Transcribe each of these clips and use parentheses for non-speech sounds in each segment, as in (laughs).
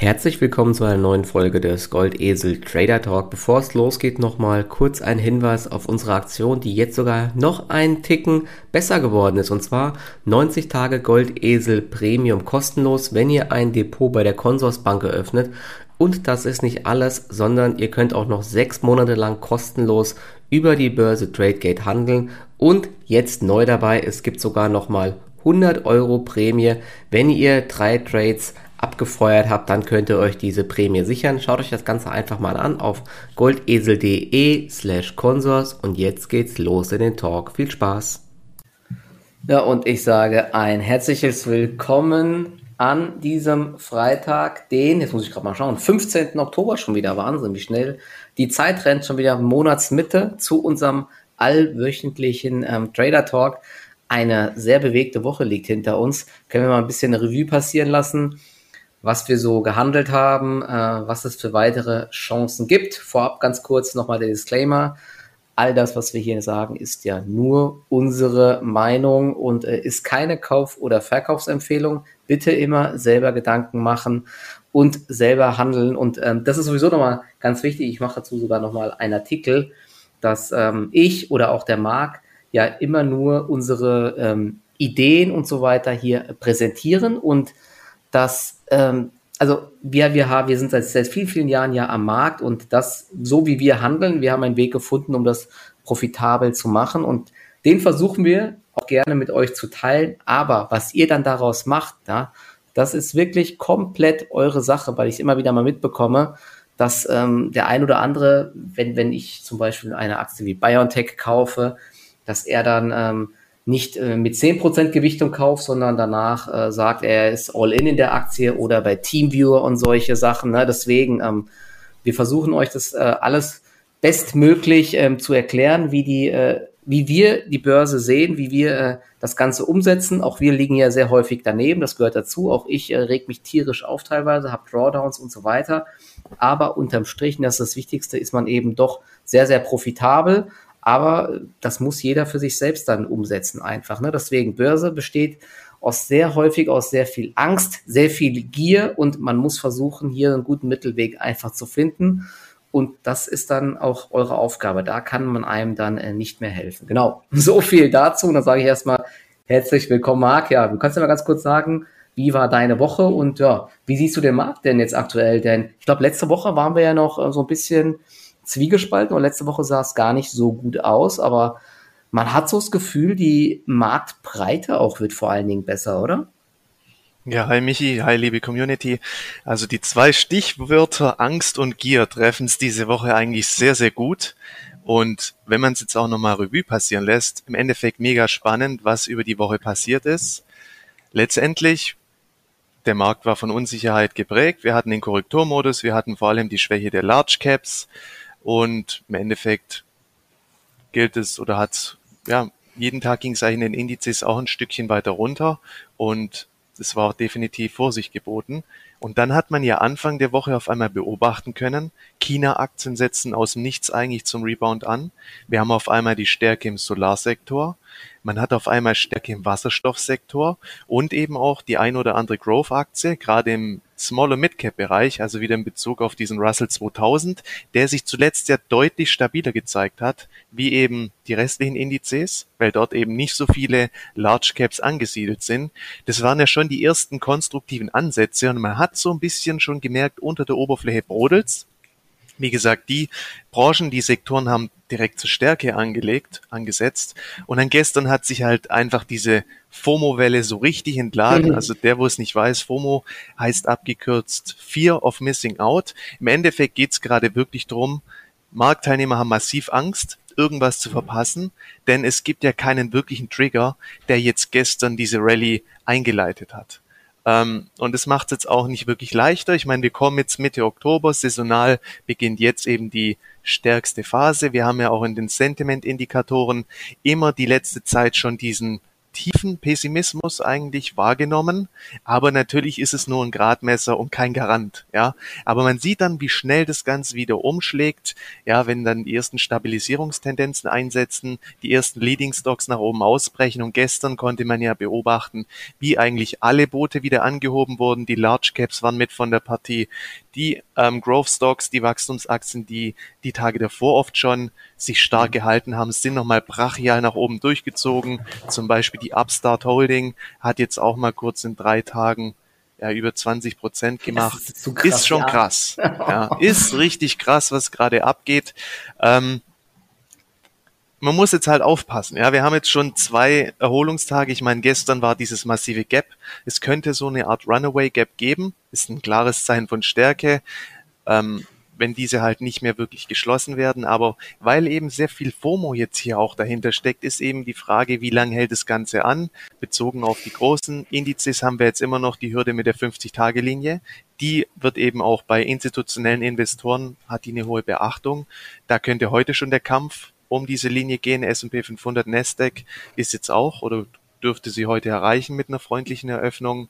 Herzlich willkommen zu einer neuen Folge des Goldesel Trader Talk. Bevor es losgeht, nochmal kurz ein Hinweis auf unsere Aktion, die jetzt sogar noch einen Ticken besser geworden ist. Und zwar 90 Tage Goldesel Premium kostenlos, wenn ihr ein Depot bei der Consorsbank eröffnet. Und das ist nicht alles, sondern ihr könnt auch noch sechs Monate lang kostenlos über die Börse TradeGate handeln. Und jetzt neu dabei, es gibt sogar nochmal 100 Euro Prämie, wenn ihr drei Trades abgefeuert habt, dann könnt ihr euch diese Prämie sichern. Schaut euch das Ganze einfach mal an auf goldesel.de slash consors und jetzt geht's los in den Talk. Viel Spaß! Ja, und ich sage ein herzliches Willkommen an diesem Freitag, den, jetzt muss ich gerade mal schauen, 15. Oktober schon wieder, Wahnsinn, wie schnell. Die Zeit rennt schon wieder Monatsmitte zu unserem allwöchentlichen ähm, Trader Talk. Eine sehr bewegte Woche liegt hinter uns. Können wir mal ein bisschen eine Revue passieren lassen was wir so gehandelt haben, äh, was es für weitere Chancen gibt. Vorab ganz kurz nochmal der Disclaimer. All das, was wir hier sagen, ist ja nur unsere Meinung und äh, ist keine Kauf- oder Verkaufsempfehlung. Bitte immer selber Gedanken machen und selber handeln. Und ähm, das ist sowieso nochmal ganz wichtig. Ich mache dazu sogar nochmal einen Artikel, dass ähm, ich oder auch der Marc ja immer nur unsere ähm, Ideen und so weiter hier präsentieren und dass, ähm, also wir, wir haben, wir sind seit, seit vielen, vielen Jahren ja am Markt und das, so wie wir handeln, wir haben einen Weg gefunden, um das profitabel zu machen und den versuchen wir auch gerne mit euch zu teilen. Aber was ihr dann daraus macht, ja, das ist wirklich komplett eure Sache, weil ich es immer wieder mal mitbekomme, dass ähm, der ein oder andere, wenn, wenn ich zum Beispiel eine Aktie wie BioNTech kaufe, dass er dann ähm, nicht äh, mit 10% Gewichtung kauft, sondern danach äh, sagt, er ist all in in der Aktie oder bei Teamviewer und solche Sachen. Ne? Deswegen, ähm, wir versuchen euch das äh, alles bestmöglich ähm, zu erklären, wie die, äh, wie wir die Börse sehen, wie wir äh, das Ganze umsetzen. Auch wir liegen ja sehr häufig daneben, das gehört dazu. Auch ich äh, reg mich tierisch auf teilweise, habe Drawdowns und so weiter. Aber unterm Strich, das ist das Wichtigste, ist man eben doch sehr, sehr profitabel aber das muss jeder für sich selbst dann umsetzen einfach. Ne? Deswegen Börse besteht aus sehr häufig aus sehr viel Angst, sehr viel Gier und man muss versuchen, hier einen guten Mittelweg einfach zu finden. Und das ist dann auch eure Aufgabe. Da kann man einem dann äh, nicht mehr helfen. Genau. (laughs) So viel dazu. Und dann sage ich erstmal herzlich willkommen, Marc. Ja, du kannst ja mal ganz kurz sagen, wie war deine Woche und ja, wie siehst du den Markt denn jetzt aktuell? Denn ich glaube, letzte Woche waren wir ja noch äh, so ein bisschen zwiegespalten und letzte Woche sah es gar nicht so gut aus, aber man hat so das Gefühl, die Marktbreite auch wird vor allen Dingen besser, oder? Ja, hi Michi, hi liebe Community. Also die zwei Stichwörter Angst und Gier treffen es diese Woche eigentlich sehr, sehr gut. Und wenn man es jetzt auch nochmal Revue passieren lässt, im Endeffekt mega spannend, was über die Woche passiert ist. Letztendlich, der Markt war von Unsicherheit geprägt. Wir hatten den Korrekturmodus, wir hatten vor allem die Schwäche der Large Caps. Und im Endeffekt gilt es oder hat, ja, jeden Tag ging es eigentlich in den Indizes auch ein Stückchen weiter runter und es war auch definitiv Vorsicht geboten. Und dann hat man ja Anfang der Woche auf einmal beobachten können, China-Aktien setzen aus dem Nichts eigentlich zum Rebound an. Wir haben auf einmal die Stärke im Solarsektor. Man hat auf einmal Stärke im Wasserstoffsektor und eben auch die ein oder andere Growth-Aktie, gerade im Small- und Mid-Cap-Bereich, also wieder in Bezug auf diesen Russell 2000, der sich zuletzt ja deutlich stabiler gezeigt hat, wie eben die restlichen Indizes, weil dort eben nicht so viele Large Caps angesiedelt sind. Das waren ja schon die ersten konstruktiven Ansätze und man hat so ein bisschen schon gemerkt, unter der Oberfläche brodelt's. Wie gesagt, die Branchen, die Sektoren haben direkt zur Stärke angelegt, angesetzt. Und dann gestern hat sich halt einfach diese FOMO-Welle so richtig entladen. Mhm. Also der, wo es nicht weiß, FOMO heißt abgekürzt Fear of Missing Out. Im Endeffekt geht's gerade wirklich drum, Marktteilnehmer haben massiv Angst, irgendwas zu verpassen, denn es gibt ja keinen wirklichen Trigger, der jetzt gestern diese Rallye eingeleitet hat. Ähm, und es macht es jetzt auch nicht wirklich leichter. Ich meine, wir kommen jetzt Mitte Oktober, saisonal beginnt jetzt eben die stärkste Phase. Wir haben ja auch in den Sentiment-Indikatoren immer die letzte Zeit schon diesen tiefen Pessimismus eigentlich wahrgenommen, aber natürlich ist es nur ein Gradmesser und kein Garant, ja. Aber man sieht dann, wie schnell das Ganze wieder umschlägt, ja, wenn dann die ersten Stabilisierungstendenzen einsetzen, die ersten Leading Stocks nach oben ausbrechen. Und gestern konnte man ja beobachten, wie eigentlich alle Boote wieder angehoben wurden, die Large Caps waren mit von der Partie, die ähm, Growth Stocks, die Wachstumsaktien, die die Tage davor oft schon sich stark gehalten haben, sind nochmal brachial nach oben durchgezogen. Zum Beispiel die Upstart Holding hat jetzt auch mal kurz in drei Tagen ja, über 20 Prozent gemacht. Ist, so krass, ist, schon ja. krass. Ja, (laughs) ist richtig krass, was gerade abgeht. Ähm, man muss jetzt halt aufpassen. Ja, wir haben jetzt schon zwei Erholungstage. Ich meine, gestern war dieses massive Gap. Es könnte so eine Art Runaway Gap geben. Ist ein klares Zeichen von Stärke. Ähm, wenn diese halt nicht mehr wirklich geschlossen werden. Aber weil eben sehr viel FOMO jetzt hier auch dahinter steckt, ist eben die Frage, wie lange hält das Ganze an? Bezogen auf die großen Indizes haben wir jetzt immer noch die Hürde mit der 50-Tage-Linie. Die wird eben auch bei institutionellen Investoren, hat die eine hohe Beachtung. Da könnte heute schon der Kampf um diese Linie gehen. S&P 500 Nasdaq ist jetzt auch oder dürfte sie heute erreichen mit einer freundlichen Eröffnung.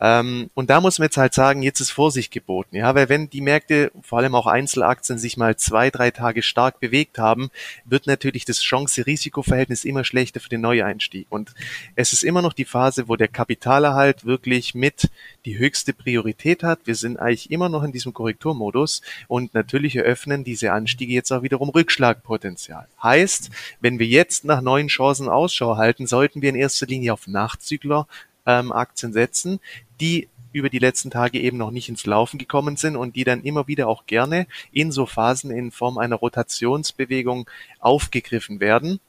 Ähm, und da muss man jetzt halt sagen, jetzt ist Vorsicht geboten, ja, weil wenn die Märkte, vor allem auch Einzelaktien, sich mal zwei, drei Tage stark bewegt haben, wird natürlich das Chance-Risiko-Verhältnis immer schlechter für den Neueinstieg. Und es ist immer noch die Phase, wo der Kapitalerhalt wirklich mit die höchste Priorität hat. Wir sind eigentlich immer noch in diesem Korrekturmodus und natürlich eröffnen diese Anstiege jetzt auch wiederum Rückschlagpotenzial. Heißt, wenn wir jetzt nach neuen Chancen Ausschau halten, sollten wir in erster Linie auf Nachzügler ähm, Aktien setzen, die über die letzten Tage eben noch nicht ins Laufen gekommen sind und die dann immer wieder auch gerne in so Phasen in Form einer Rotationsbewegung aufgegriffen werden.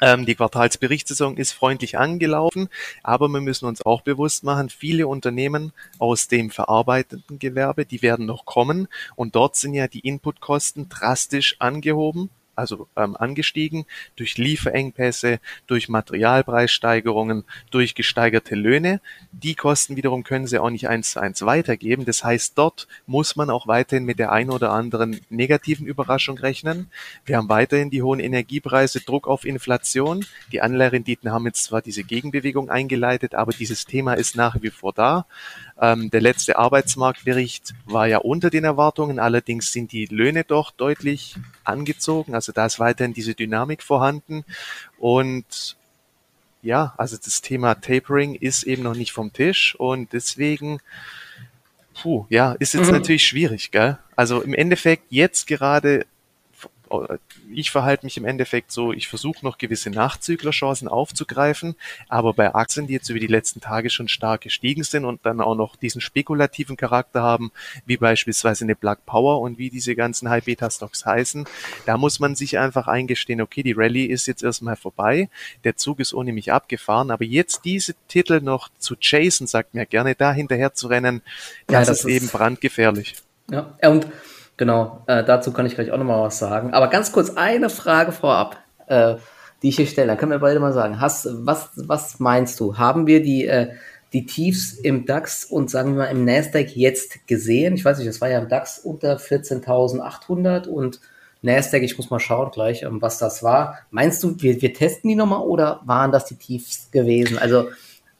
Ähm, die Quartalsberichtssaison ist freundlich angelaufen, aber wir müssen uns auch bewusst machen, viele Unternehmen aus dem verarbeitenden Gewerbe, die werden noch kommen und dort sind ja die Inputkosten drastisch angehoben also ähm, angestiegen durch Lieferengpässe, durch Materialpreissteigerungen, durch gesteigerte Löhne. Die Kosten wiederum können sie auch nicht eins zu eins weitergeben. Das heißt, dort muss man auch weiterhin mit der ein oder anderen negativen Überraschung rechnen. Wir haben weiterhin die hohen Energiepreise, Druck auf Inflation. Die Anleiherenditen haben jetzt zwar diese Gegenbewegung eingeleitet, aber dieses Thema ist nach wie vor da. Ähm, der letzte Arbeitsmarktbericht war ja unter den Erwartungen, allerdings sind die Löhne doch deutlich angezogen. Also da ist weiterhin diese Dynamik vorhanden. Und ja, also das Thema Tapering ist eben noch nicht vom Tisch und deswegen, puh, ja, ist jetzt mhm. natürlich schwierig, gell? Also im Endeffekt jetzt gerade ich verhalte mich im Endeffekt so, ich versuche noch gewisse Nachzüglerchancen aufzugreifen, aber bei Aktien, die jetzt über die letzten Tage schon stark gestiegen sind und dann auch noch diesen spekulativen Charakter haben, wie beispielsweise eine Black Power und wie diese ganzen High-Beta-Stocks heißen, da muss man sich einfach eingestehen, okay, die Rallye ist jetzt erstmal vorbei, der Zug ist ohne mich abgefahren, aber jetzt diese Titel noch zu chasen, sagt mir gerne, da hinterher zu rennen, das, ja, das ist, ist eben brandgefährlich. Ja, und Genau, äh, dazu kann ich gleich auch nochmal was sagen. Aber ganz kurz eine Frage vorab, äh, die ich hier stelle. Dann können wir beide mal sagen, hast, was, was meinst du? Haben wir die, äh, die Tiefs im DAX und sagen wir mal im Nasdaq jetzt gesehen? Ich weiß nicht, das war ja im DAX unter 14.800 und Nasdaq, ich muss mal schauen gleich, ähm, was das war. Meinst du, wir, wir testen die nochmal oder waren das die Tiefs gewesen? Also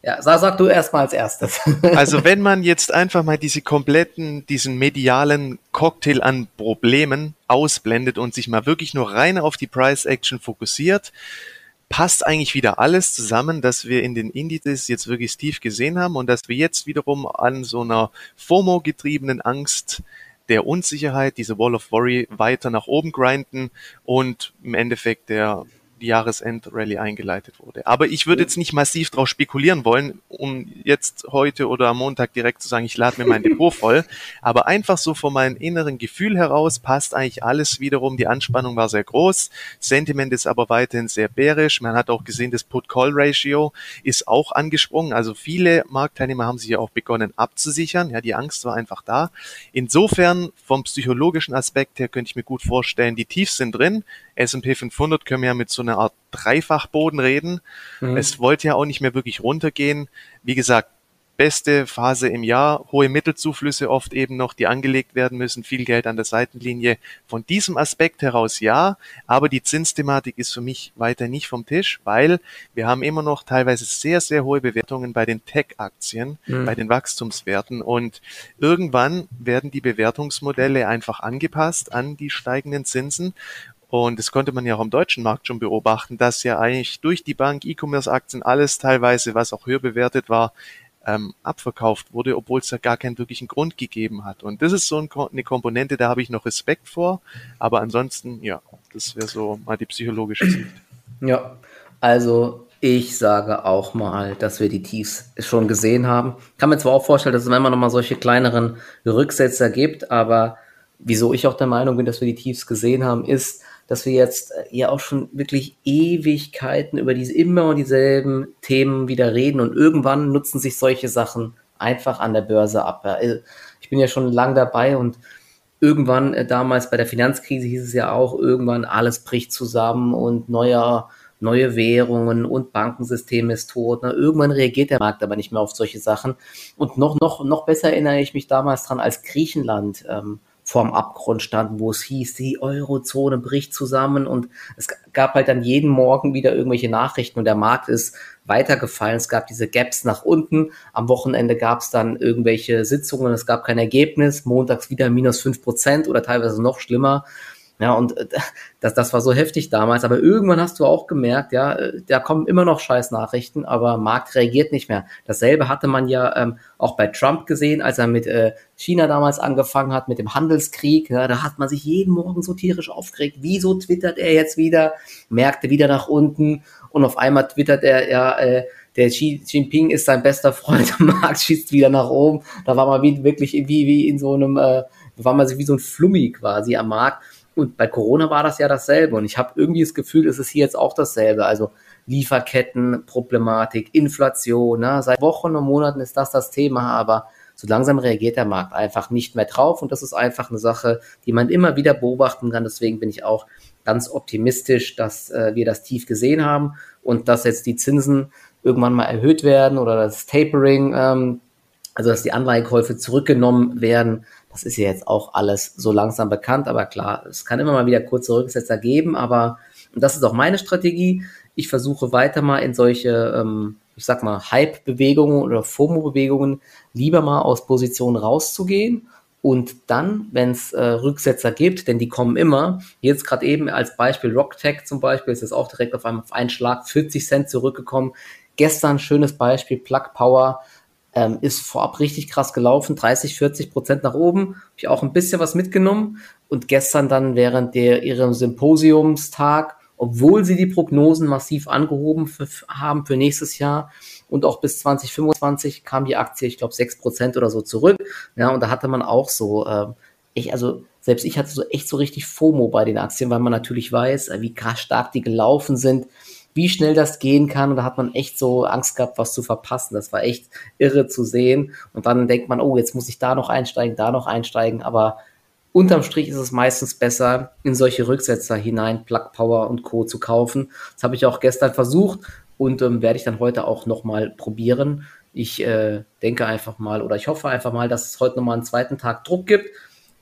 ja, sag, du erst mal als erstes. (laughs) Also wenn man jetzt einfach mal diese kompletten, diesen medialen Cocktail an Problemen ausblendet und sich mal wirklich nur rein auf die Price Action fokussiert, passt eigentlich wieder alles zusammen, dass wir in den Indizes jetzt wirklich tief gesehen haben und dass wir jetzt wiederum an so einer FOMO getriebenen Angst der Unsicherheit, diese Wall of Worry weiter nach oben grinden und im Endeffekt der die Jahresend-Rallye eingeleitet wurde. Aber ich würde jetzt nicht massiv darauf spekulieren wollen, um jetzt heute oder am Montag direkt zu sagen, ich lade mir mein Depot (laughs) voll. Aber einfach so von meinem inneren Gefühl heraus passt eigentlich alles wiederum. Die Anspannung war sehr groß. Sentiment ist aber weiterhin sehr bärisch. Man hat auch gesehen, das Put-Call-Ratio ist auch angesprungen. Also viele Marktteilnehmer haben sich ja auch begonnen abzusichern. Ja, die Angst war einfach da. Insofern vom psychologischen Aspekt her könnte ich mir gut vorstellen, die Tiefs sind drin. S&P 500 können wir ja mit so einer Art Dreifachboden reden. Mhm. Es wollte ja auch nicht mehr wirklich runtergehen. Wie gesagt, beste Phase im Jahr, hohe Mittelzuflüsse oft eben noch, die angelegt werden müssen, viel Geld an der Seitenlinie. Von diesem Aspekt heraus ja, aber die Zinsthematik ist für mich weiter nicht vom Tisch, weil wir haben immer noch teilweise sehr, sehr hohe Bewertungen bei den Tech-Aktien, mhm. bei den Wachstumswerten und irgendwann werden die Bewertungsmodelle einfach angepasst an die steigenden Zinsen und das konnte man ja auch im deutschen Markt schon beobachten, dass ja eigentlich durch die Bank E-Commerce-Aktien alles teilweise, was auch höher bewertet war, ähm, abverkauft wurde, obwohl es da gar keinen wirklichen Grund gegeben hat. Und das ist so ein, eine Komponente, da habe ich noch Respekt vor. Aber ansonsten, ja, das wäre so mal die psychologische Sicht. Ja, also ich sage auch mal, dass wir die Tiefs schon gesehen haben. Kann mir zwar auch vorstellen, dass es immer noch mal solche kleineren Rücksetzer gibt, aber wieso ich auch der Meinung bin, dass wir die Tiefs gesehen haben, ist, dass wir jetzt äh, ja auch schon wirklich Ewigkeiten über diese immer und dieselben Themen wieder reden und irgendwann nutzen sich solche Sachen einfach an der Börse ab. Äh, ich bin ja schon lang dabei und irgendwann äh, damals bei der Finanzkrise hieß es ja auch, irgendwann alles bricht zusammen und neuer neue Währungen und Bankensystem ist tot. Na, irgendwann reagiert der Markt aber nicht mehr auf solche Sachen. Und noch, noch, noch besser erinnere ich mich damals dran, als Griechenland ähm, vorm Abgrund standen, wo es hieß, die Eurozone bricht zusammen und es gab halt dann jeden Morgen wieder irgendwelche Nachrichten und der Markt ist weitergefallen. Es gab diese Gaps nach unten. Am Wochenende gab es dann irgendwelche Sitzungen, es gab kein Ergebnis. Montags wieder minus fünf Prozent oder teilweise noch schlimmer. Ja, und äh, das, das war so heftig damals. Aber irgendwann hast du auch gemerkt, ja, äh, da kommen immer noch scheiß Nachrichten, aber Markt reagiert nicht mehr. Dasselbe hatte man ja ähm, auch bei Trump gesehen, als er mit äh, China damals angefangen hat, mit dem Handelskrieg. Ja, da hat man sich jeden Morgen so tierisch aufgeregt. Wieso twittert er jetzt wieder? Märkte wieder nach unten. Und auf einmal twittert er, ja, äh, der Xi Jinping ist sein bester Freund, der (laughs) Markt schießt wieder nach oben. Da war man wie, wirklich wie, wie in so einem, äh, war man wie so ein Flummi quasi am Markt. Und bei Corona war das ja dasselbe. Und ich habe irgendwie das Gefühl, es ist hier jetzt auch dasselbe. Also Lieferkettenproblematik, Inflation. Ne? Seit Wochen und Monaten ist das das Thema, aber so langsam reagiert der Markt einfach nicht mehr drauf. Und das ist einfach eine Sache, die man immer wieder beobachten kann. Deswegen bin ich auch ganz optimistisch, dass äh, wir das tief gesehen haben und dass jetzt die Zinsen irgendwann mal erhöht werden oder das Tapering, ähm, also dass die Anleihekäufe zurückgenommen werden. Das ist ja jetzt auch alles so langsam bekannt, aber klar, es kann immer mal wieder kurze Rücksetzer geben, aber und das ist auch meine Strategie. Ich versuche weiter mal in solche, ähm, ich sag mal, Hype-Bewegungen oder FOMO-Bewegungen lieber mal aus Positionen rauszugehen und dann, wenn es äh, Rücksetzer gibt, denn die kommen immer, jetzt gerade eben als Beispiel RockTech zum Beispiel, ist es auch direkt auf, einem, auf einen Schlag 40 Cent zurückgekommen. Gestern schönes Beispiel, Plug Power, ähm, ist vorab richtig krass gelaufen, 30, 40 Prozent nach oben. Habe ich auch ein bisschen was mitgenommen. Und gestern dann während der ihrem Symposiumstag, obwohl sie die Prognosen massiv angehoben für, haben für nächstes Jahr und auch bis 2025 kam die Aktie, ich glaube, 6 Prozent oder so zurück. Ja, und da hatte man auch so, äh, ich, also selbst ich hatte so echt so richtig FOMO bei den Aktien, weil man natürlich weiß, wie krass stark die gelaufen sind wie schnell das gehen kann. Und da hat man echt so Angst gehabt, was zu verpassen. Das war echt irre zu sehen. Und dann denkt man, oh, jetzt muss ich da noch einsteigen, da noch einsteigen. Aber unterm Strich ist es meistens besser, in solche Rücksetzer hinein Plug Power und Co. zu kaufen. Das habe ich auch gestern versucht und ähm, werde ich dann heute auch nochmal probieren. Ich äh, denke einfach mal oder ich hoffe einfach mal, dass es heute nochmal einen zweiten Tag Druck gibt.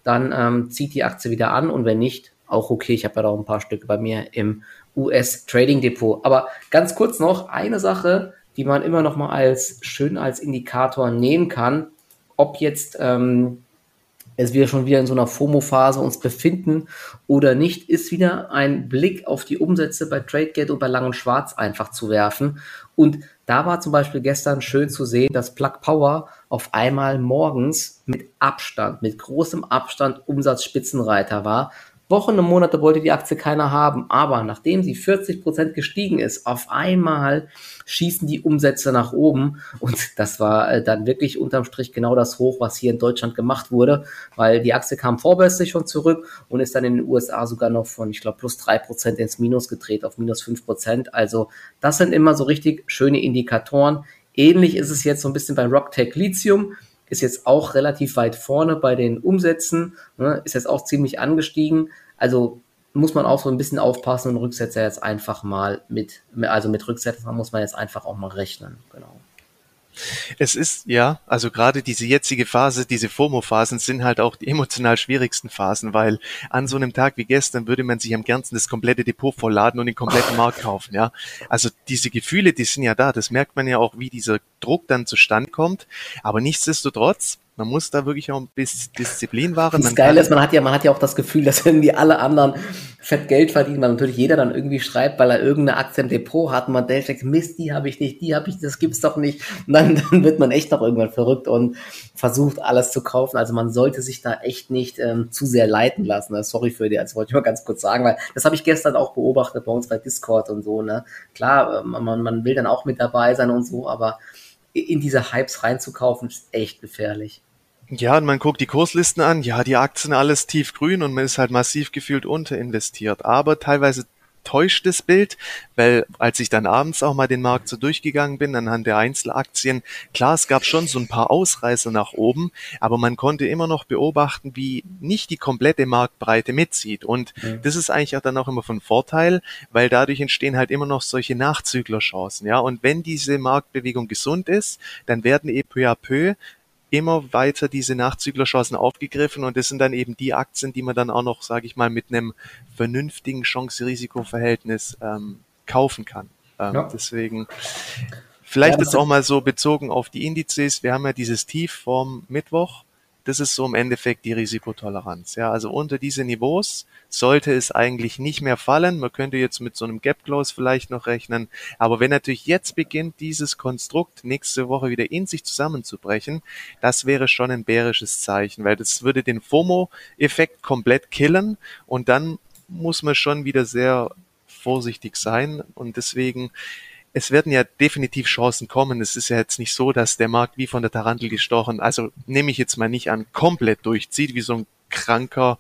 Dann ähm, zieht die Aktie wieder an und wenn nicht, auch okay. Ich habe ja da auch ein paar Stücke bei mir im US Trading Depot. Aber ganz kurz noch eine Sache, die man immer noch mal als schön als Indikator nehmen kann, ob jetzt ähm, es wir schon wieder in so einer FOMO-Phase uns befinden oder nicht, ist wieder ein Blick auf die Umsätze bei TradeGate und bei Lang und Schwarz einfach zu werfen. Und da war zum Beispiel gestern schön zu sehen, dass Plug Power auf einmal morgens mit Abstand, mit großem Abstand Umsatzspitzenreiter war. Wochen und Monate wollte die Aktie keiner haben, aber nachdem sie 40 Prozent gestiegen ist, auf einmal schießen die Umsätze nach oben und das war äh, dann wirklich unterm Strich genau das Hoch, was hier in Deutschland gemacht wurde, weil die Aktie kam vorbörslich schon zurück und ist dann in den USA sogar noch von, ich glaube, plus 3% ins Minus gedreht auf minus 5%. Also das sind immer so richtig schöne Indikatoren. Ähnlich ist es jetzt so ein bisschen bei Rocktech Lithium ist jetzt auch relativ weit vorne bei den Umsätzen, ne, ist jetzt auch ziemlich angestiegen. Also muss man auch so ein bisschen aufpassen und Rücksetzer jetzt einfach mal mit, also mit Rücksetzern muss man jetzt einfach auch mal rechnen. Genau. Es ist, ja, also gerade diese jetzige Phase, diese FOMO-Phasen sind halt auch die emotional schwierigsten Phasen, weil an so einem Tag wie gestern würde man sich am ganzen das komplette Depot vollladen und den kompletten Markt kaufen, ja. Also diese Gefühle, die sind ja da, das merkt man ja auch, wie dieser Druck dann zustande kommt. Aber nichtsdestotrotz, man muss da wirklich auch ein bisschen Disziplin wahren. Das Geile ist, man hat ja, man hat ja auch das Gefühl, dass (laughs) irgendwie alle anderen fett Geld verdienen, weil natürlich jeder dann irgendwie schreibt, weil er irgendeine Aktie im Depot hat und man denkt, Mist, die habe ich nicht, die habe ich, das gibt's doch nicht. Und dann, (laughs) dann wird man echt noch irgendwann verrückt und versucht alles zu kaufen. Also man sollte sich da echt nicht ähm, zu sehr leiten lassen. Also sorry für die, das wollte ich mal ganz kurz sagen, weil das habe ich gestern auch beobachtet bei uns bei Discord und so. Ne? Klar, ähm, man, man will dann auch mit dabei sein und so, aber in diese Hypes reinzukaufen, ist echt gefährlich. Ja, und man guckt die Kurslisten an, ja, die Aktien alles tiefgrün und man ist halt massiv gefühlt unterinvestiert. Aber teilweise täuscht das Bild, weil als ich dann abends auch mal den Markt so durchgegangen bin anhand der Einzelaktien, klar, es gab schon so ein paar Ausreißer nach oben, aber man konnte immer noch beobachten, wie nicht die komplette Marktbreite mitzieht. Und mhm. das ist eigentlich auch dann auch immer von Vorteil, weil dadurch entstehen halt immer noch solche Nachzüglerchancen, ja. Und wenn diese Marktbewegung gesund ist, dann werden eben peu à peu immer weiter diese Nachzüglerchancen aufgegriffen und das sind dann eben die Aktien, die man dann auch noch, sage ich mal, mit einem vernünftigen Chance-Risiko-Verhältnis ähm, kaufen kann. Ähm, ja. Deswegen vielleicht ja, jetzt auch mal so bezogen auf die Indizes. Wir haben ja dieses Tief vom Mittwoch das ist so im Endeffekt die Risikotoleranz. Ja, also unter diese Niveaus sollte es eigentlich nicht mehr fallen. Man könnte jetzt mit so einem Gap Close vielleicht noch rechnen. Aber wenn natürlich jetzt beginnt, dieses Konstrukt nächste Woche wieder in sich zusammenzubrechen, das wäre schon ein bärisches Zeichen, weil das würde den FOMO-Effekt komplett killen und dann muss man schon wieder sehr vorsichtig sein und deswegen es werden ja definitiv Chancen kommen. Es ist ja jetzt nicht so, dass der Markt wie von der Tarantel gestochen, also nehme ich jetzt mal nicht an, komplett durchzieht, wie so ein kranker,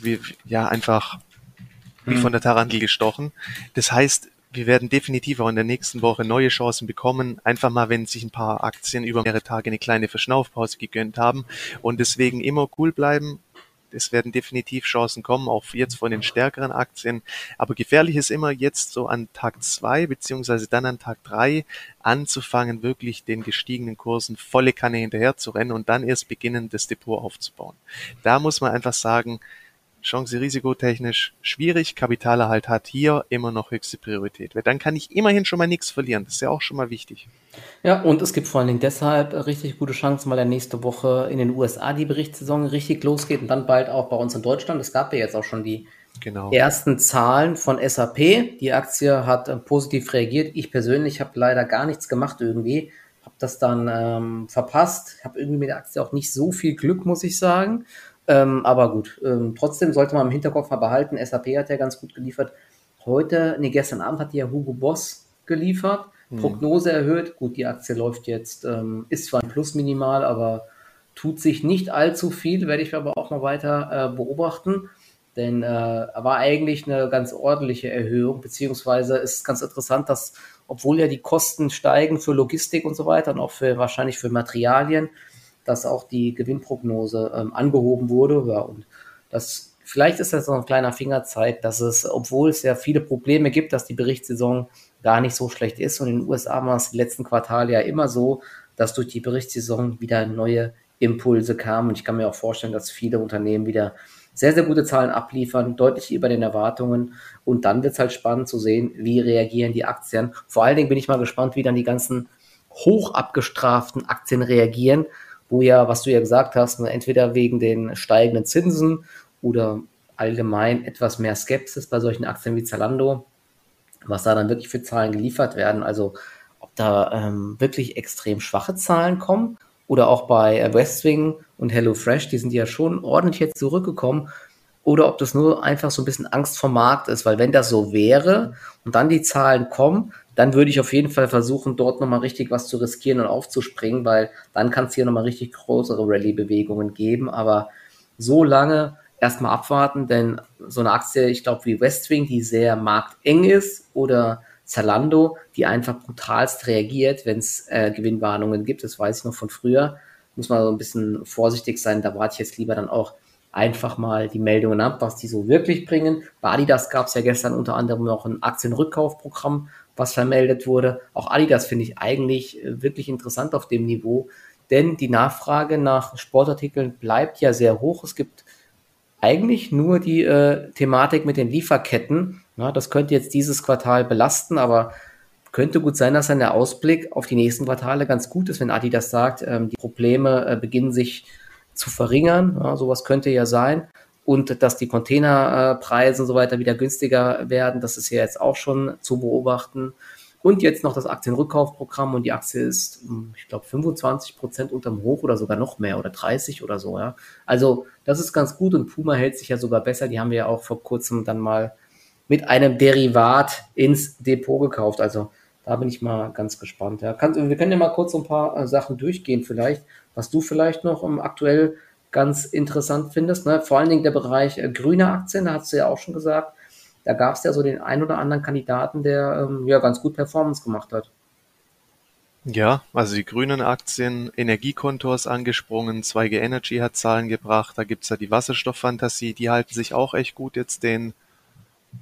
wie, ja, einfach wie hm. von der Tarantel gestochen. Das heißt, wir werden definitiv auch in der nächsten Woche neue Chancen bekommen. Einfach mal, wenn sich ein paar Aktien über mehrere Tage eine kleine Verschnaufpause gegönnt haben. Und deswegen immer cool bleiben, es werden definitiv Chancen kommen, auch jetzt von den stärkeren Aktien. Aber gefährlich ist immer jetzt so an Tag zwei beziehungsweise dann an Tag drei anzufangen, wirklich den gestiegenen Kursen volle Kanne hinterher zu rennen und dann erst beginnen, das Depot aufzubauen. Da muss man einfach sagen, Chance-Risikotechnisch schwierig. Kapitalerhalt hat hier immer noch höchste Priorität. Weil dann kann ich immerhin schon mal nichts verlieren. Das ist ja auch schon mal wichtig. Ja, und es gibt vor allen Dingen deshalb richtig gute Chancen, weil ja nächste Woche in den USA die Berichtssaison richtig losgeht und dann bald auch bei uns in Deutschland. Es gab ja jetzt auch schon die genau. ersten Zahlen von SAP. Die Aktie hat äh, positiv reagiert. Ich persönlich habe leider gar nichts gemacht irgendwie. Habe das dann ähm, verpasst. Habe irgendwie mit der Aktie auch nicht so viel Glück, muss ich sagen. Ähm, aber gut, ähm, trotzdem sollte man im Hinterkopf mal behalten, SAP hat ja ganz gut geliefert. Heute, nee, gestern Abend hat ja Hugo Boss geliefert, hm. Prognose erhöht. Gut, die Aktie läuft jetzt, ähm, ist zwar ein Plus minimal, aber tut sich nicht allzu viel, werde ich aber auch noch weiter äh, beobachten. Denn äh, war eigentlich eine ganz ordentliche Erhöhung, beziehungsweise ist ganz interessant, dass obwohl ja die Kosten steigen für Logistik und so weiter und auch für wahrscheinlich für Materialien, dass auch die Gewinnprognose ähm, angehoben wurde. Ja, und das vielleicht ist das so ein kleiner Fingerzeig, dass es, obwohl es ja viele Probleme gibt, dass die Berichtssaison gar nicht so schlecht ist. Und in den USA war es im letzten Quartal ja immer so, dass durch die Berichtssaison wieder neue Impulse kamen. Und ich kann mir auch vorstellen, dass viele Unternehmen wieder sehr, sehr gute Zahlen abliefern, deutlich über den Erwartungen. Und dann wird es halt spannend zu sehen, wie reagieren die Aktien. Vor allen Dingen bin ich mal gespannt, wie dann die ganzen hoch abgestraften Aktien reagieren, wo ja, was du ja gesagt hast, ne, entweder wegen den steigenden Zinsen oder allgemein etwas mehr Skepsis bei solchen Aktien wie Zalando, was da dann wirklich für Zahlen geliefert werden. Also ob da ähm, wirklich extrem schwache Zahlen kommen oder auch bei Westwing und HelloFresh, die sind ja schon ordentlich jetzt zurückgekommen. Oder ob das nur einfach so ein bisschen Angst vom Markt ist, weil wenn das so wäre und dann die Zahlen kommen, dann würde ich auf jeden Fall versuchen, dort nochmal richtig was zu riskieren und aufzuspringen, weil dann kann es hier nochmal richtig größere Rallye-Bewegungen geben. Aber so lange erstmal abwarten, denn so eine Aktie, ich glaube, wie Westwing, die sehr markteng ist, oder Zalando, die einfach brutalst reagiert, wenn es äh, Gewinnwarnungen gibt, das weiß ich noch von früher, muss man so ein bisschen vorsichtig sein, da warte ich jetzt lieber dann auch einfach mal die Meldungen ab, was die so wirklich bringen. Bei Adidas gab es ja gestern unter anderem noch ein Aktienrückkaufprogramm, was vermeldet wurde. Auch Adidas finde ich eigentlich äh, wirklich interessant auf dem Niveau, denn die Nachfrage nach Sportartikeln bleibt ja sehr hoch. Es gibt eigentlich nur die äh, Thematik mit den Lieferketten. Ja, das könnte jetzt dieses Quartal belasten, aber könnte gut sein, dass dann der Ausblick auf die nächsten Quartale ganz gut ist, wenn Adidas sagt, ähm, die Probleme äh, beginnen sich zu verringern. Ja, sowas könnte ja sein. Und dass die Containerpreise und so weiter wieder günstiger werden, das ist ja jetzt auch schon zu beobachten. Und jetzt noch das Aktienrückkaufprogramm und die Aktie ist, hm, ich glaube, 25 Prozent unterm Hoch oder sogar noch mehr oder 30 oder so. Ja. Also das ist ganz gut und Puma hält sich ja sogar besser. Die haben wir ja auch vor kurzem dann mal mit einem Derivat ins Depot gekauft. Also da bin ich mal ganz gespannt. Ja. Kann, wir können ja mal kurz so ein paar äh, Sachen durchgehen vielleicht was du vielleicht noch um, aktuell ganz interessant findest. Ne? Vor allen Dingen der Bereich äh, grüne Aktien, da hast du ja auch schon gesagt, da gab es ja so den einen oder anderen Kandidaten, der ähm, ja ganz gut Performance gemacht hat. Ja, also die grünen Aktien, Energiekonto ist angesprungen, 2G Energy hat Zahlen gebracht, da gibt's ja die Wasserstofffantasie, die halten sich auch echt gut jetzt den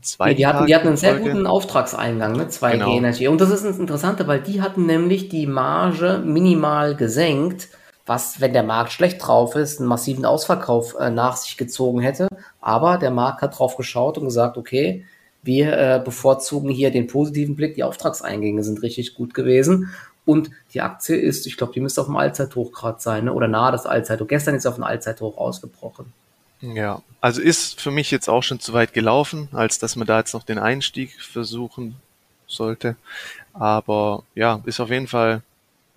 zweiten nee, die hatten, die hatten einen sehr guten Auftragseingang, ne? 2G genau. Energy. Und das ist das Interessante, weil die hatten nämlich die Marge minimal gesenkt was, wenn der Markt schlecht drauf ist, einen massiven Ausverkauf äh, nach sich gezogen hätte. Aber der Markt hat drauf geschaut und gesagt, okay, wir äh, bevorzugen hier den positiven Blick, die Auftragseingänge sind richtig gut gewesen. Und die Aktie ist, ich glaube, die müsste auf dem Allzeithoch gerade sein, ne? oder nahe das Allzeithoch. Gestern ist auf ein Allzeithoch ausgebrochen. Ja, also ist für mich jetzt auch schon zu weit gelaufen, als dass man da jetzt noch den Einstieg versuchen sollte. Aber ja, ist auf jeden Fall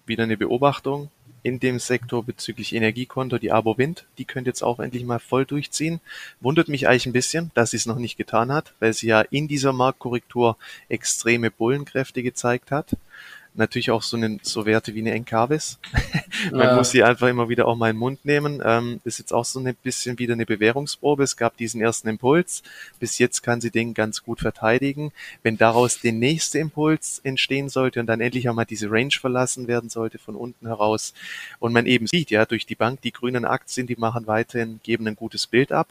wieder eine Beobachtung in dem Sektor bezüglich Energiekonto, die Abo Wind, die könnte jetzt auch endlich mal voll durchziehen. Wundert mich eigentlich ein bisschen, dass sie es noch nicht getan hat, weil sie ja in dieser Marktkorrektur extreme Bullenkräfte gezeigt hat natürlich auch so, eine, so Werte wie eine Encarvis. (laughs) Man ja. muss sie einfach immer wieder auch mal in den Mund nehmen. Ähm, ist jetzt auch so ein bisschen wieder eine Bewährungsprobe. Es gab diesen ersten Impuls. Bis jetzt kann sie den ganz gut verteidigen. Wenn daraus der nächste Impuls entstehen sollte und dann endlich auch mal diese Range verlassen werden sollte von unten heraus und man eben sieht, ja, durch die Bank, die grünen Aktien, die machen weiterhin, geben ein gutes Bild ab,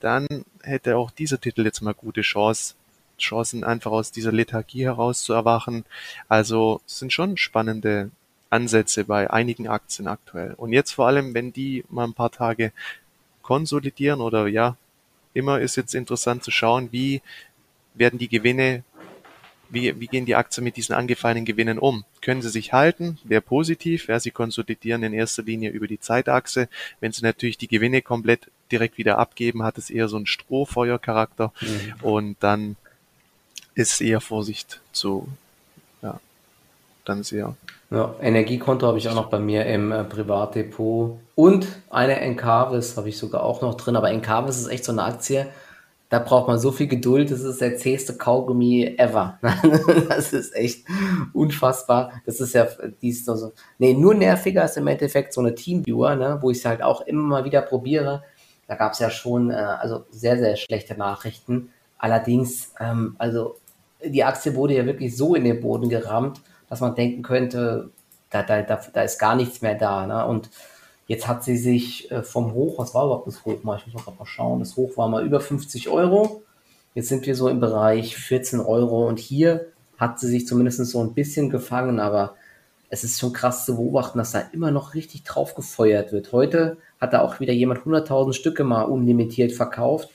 dann hätte auch dieser Titel jetzt mal gute Chance, Chancen, einfach aus dieser Lethargie heraus zu erwachen. Also es sind schon spannende Ansätze bei einigen Aktien aktuell. Und jetzt vor allem, wenn die mal ein paar Tage konsolidieren oder ja, immer ist jetzt interessant zu schauen, wie werden die Gewinne, wie, wie gehen die Aktien mit diesen angefallenen Gewinnen um? Können sie sich halten? Wäre positiv, ja, sie konsolidieren in erster Linie über die Zeitachse. Wenn sie natürlich die Gewinne komplett direkt wieder abgeben, hat es eher so einen Strohfeuercharakter mhm. und dann ist eher Vorsicht zu, ja, dann sehr. Ja, Energiekonto habe ich auch noch bei mir im äh, Privatdepot und eine Encarvis habe ich sogar auch noch drin, aber Encarvis ist echt so eine Aktie, da braucht man so viel Geduld, das ist der zähste Kaugummi ever. (laughs) das ist echt unfassbar. Das ist ja, die ist so, nee, nur nerviger ist im Endeffekt so eine Teamviewer, ne, wo ich es halt auch immer mal wieder probiere. Da gab es ja schon, äh, also sehr, sehr schlechte Nachrichten. Allerdings, ähm, also die Aktie wurde ja wirklich so in den Boden gerammt, dass man denken könnte, da, da, da, da ist gar nichts mehr da. Ne? Und jetzt hat sie sich äh, vom Hoch, was war überhaupt das Hoch mal? Ich muss mal schauen. Das Hoch war mal über 50 Euro. Jetzt sind wir so im Bereich 14 Euro und hier hat sie sich zumindest so ein bisschen gefangen, aber es ist schon krass zu beobachten, dass da immer noch richtig drauf gefeuert wird. Heute hat da auch wieder jemand 100.000 Stücke mal unlimitiert verkauft.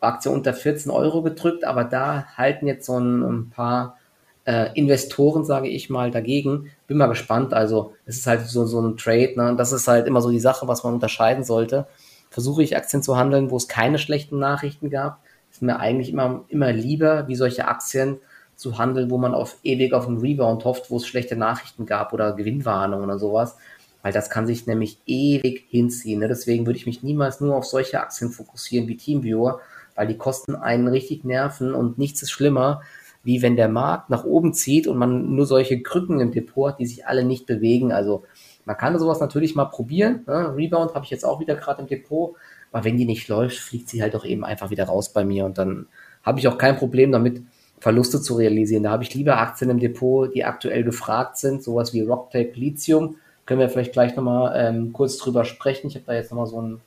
Aktie unter 14 Euro gedrückt, aber da halten jetzt so ein, ein paar äh, Investoren, sage ich mal, dagegen. Bin mal gespannt. Also es ist halt so, so ein Trade. Ne? Das ist halt immer so die Sache, was man unterscheiden sollte. Versuche ich Aktien zu handeln, wo es keine schlechten Nachrichten gab. Ist mir eigentlich immer, immer lieber, wie solche Aktien zu handeln, wo man auf ewig auf einen Rebound hofft, wo es schlechte Nachrichten gab oder Gewinnwarnungen oder sowas. Weil das kann sich nämlich ewig hinziehen. Ne? Deswegen würde ich mich niemals nur auf solche Aktien fokussieren wie Teamviewer, weil die kosten einen richtig nerven und nichts ist schlimmer, wie wenn der Markt nach oben zieht und man nur solche Krücken im Depot hat, die sich alle nicht bewegen. Also man kann sowas natürlich mal probieren. Ne? Rebound habe ich jetzt auch wieder gerade im Depot, aber wenn die nicht läuft, fliegt sie halt auch eben einfach wieder raus bei mir und dann habe ich auch kein Problem damit, Verluste zu realisieren. Da habe ich lieber Aktien im Depot, die aktuell gefragt sind, sowas wie Rocktape Lithium. Können wir vielleicht gleich nochmal ähm, kurz drüber sprechen. Ich habe da jetzt nochmal so ein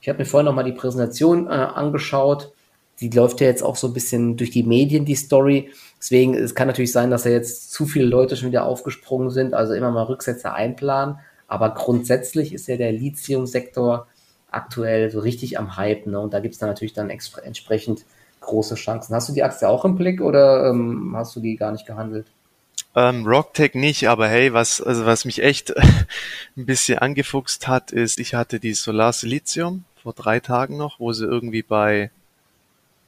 Ich habe mir vorhin noch mal die Präsentation äh, angeschaut. Die läuft ja jetzt auch so ein bisschen durch die Medien, die Story. Deswegen, es kann natürlich sein, dass da jetzt zu viele Leute schon wieder aufgesprungen sind. Also immer mal Rücksätze einplanen. Aber grundsätzlich ist ja der Lithium-Sektor aktuell so richtig am Hype. Ne? Und da gibt es dann natürlich dann entsprechend große Chancen. Hast du die Aktie auch im Blick oder ähm, hast du die gar nicht gehandelt? Ähm, Rocktech nicht, aber hey, was, also was mich echt (laughs) ein bisschen angefuchst hat, ist, ich hatte die Solar Silizium vor drei Tagen noch, wo sie irgendwie bei,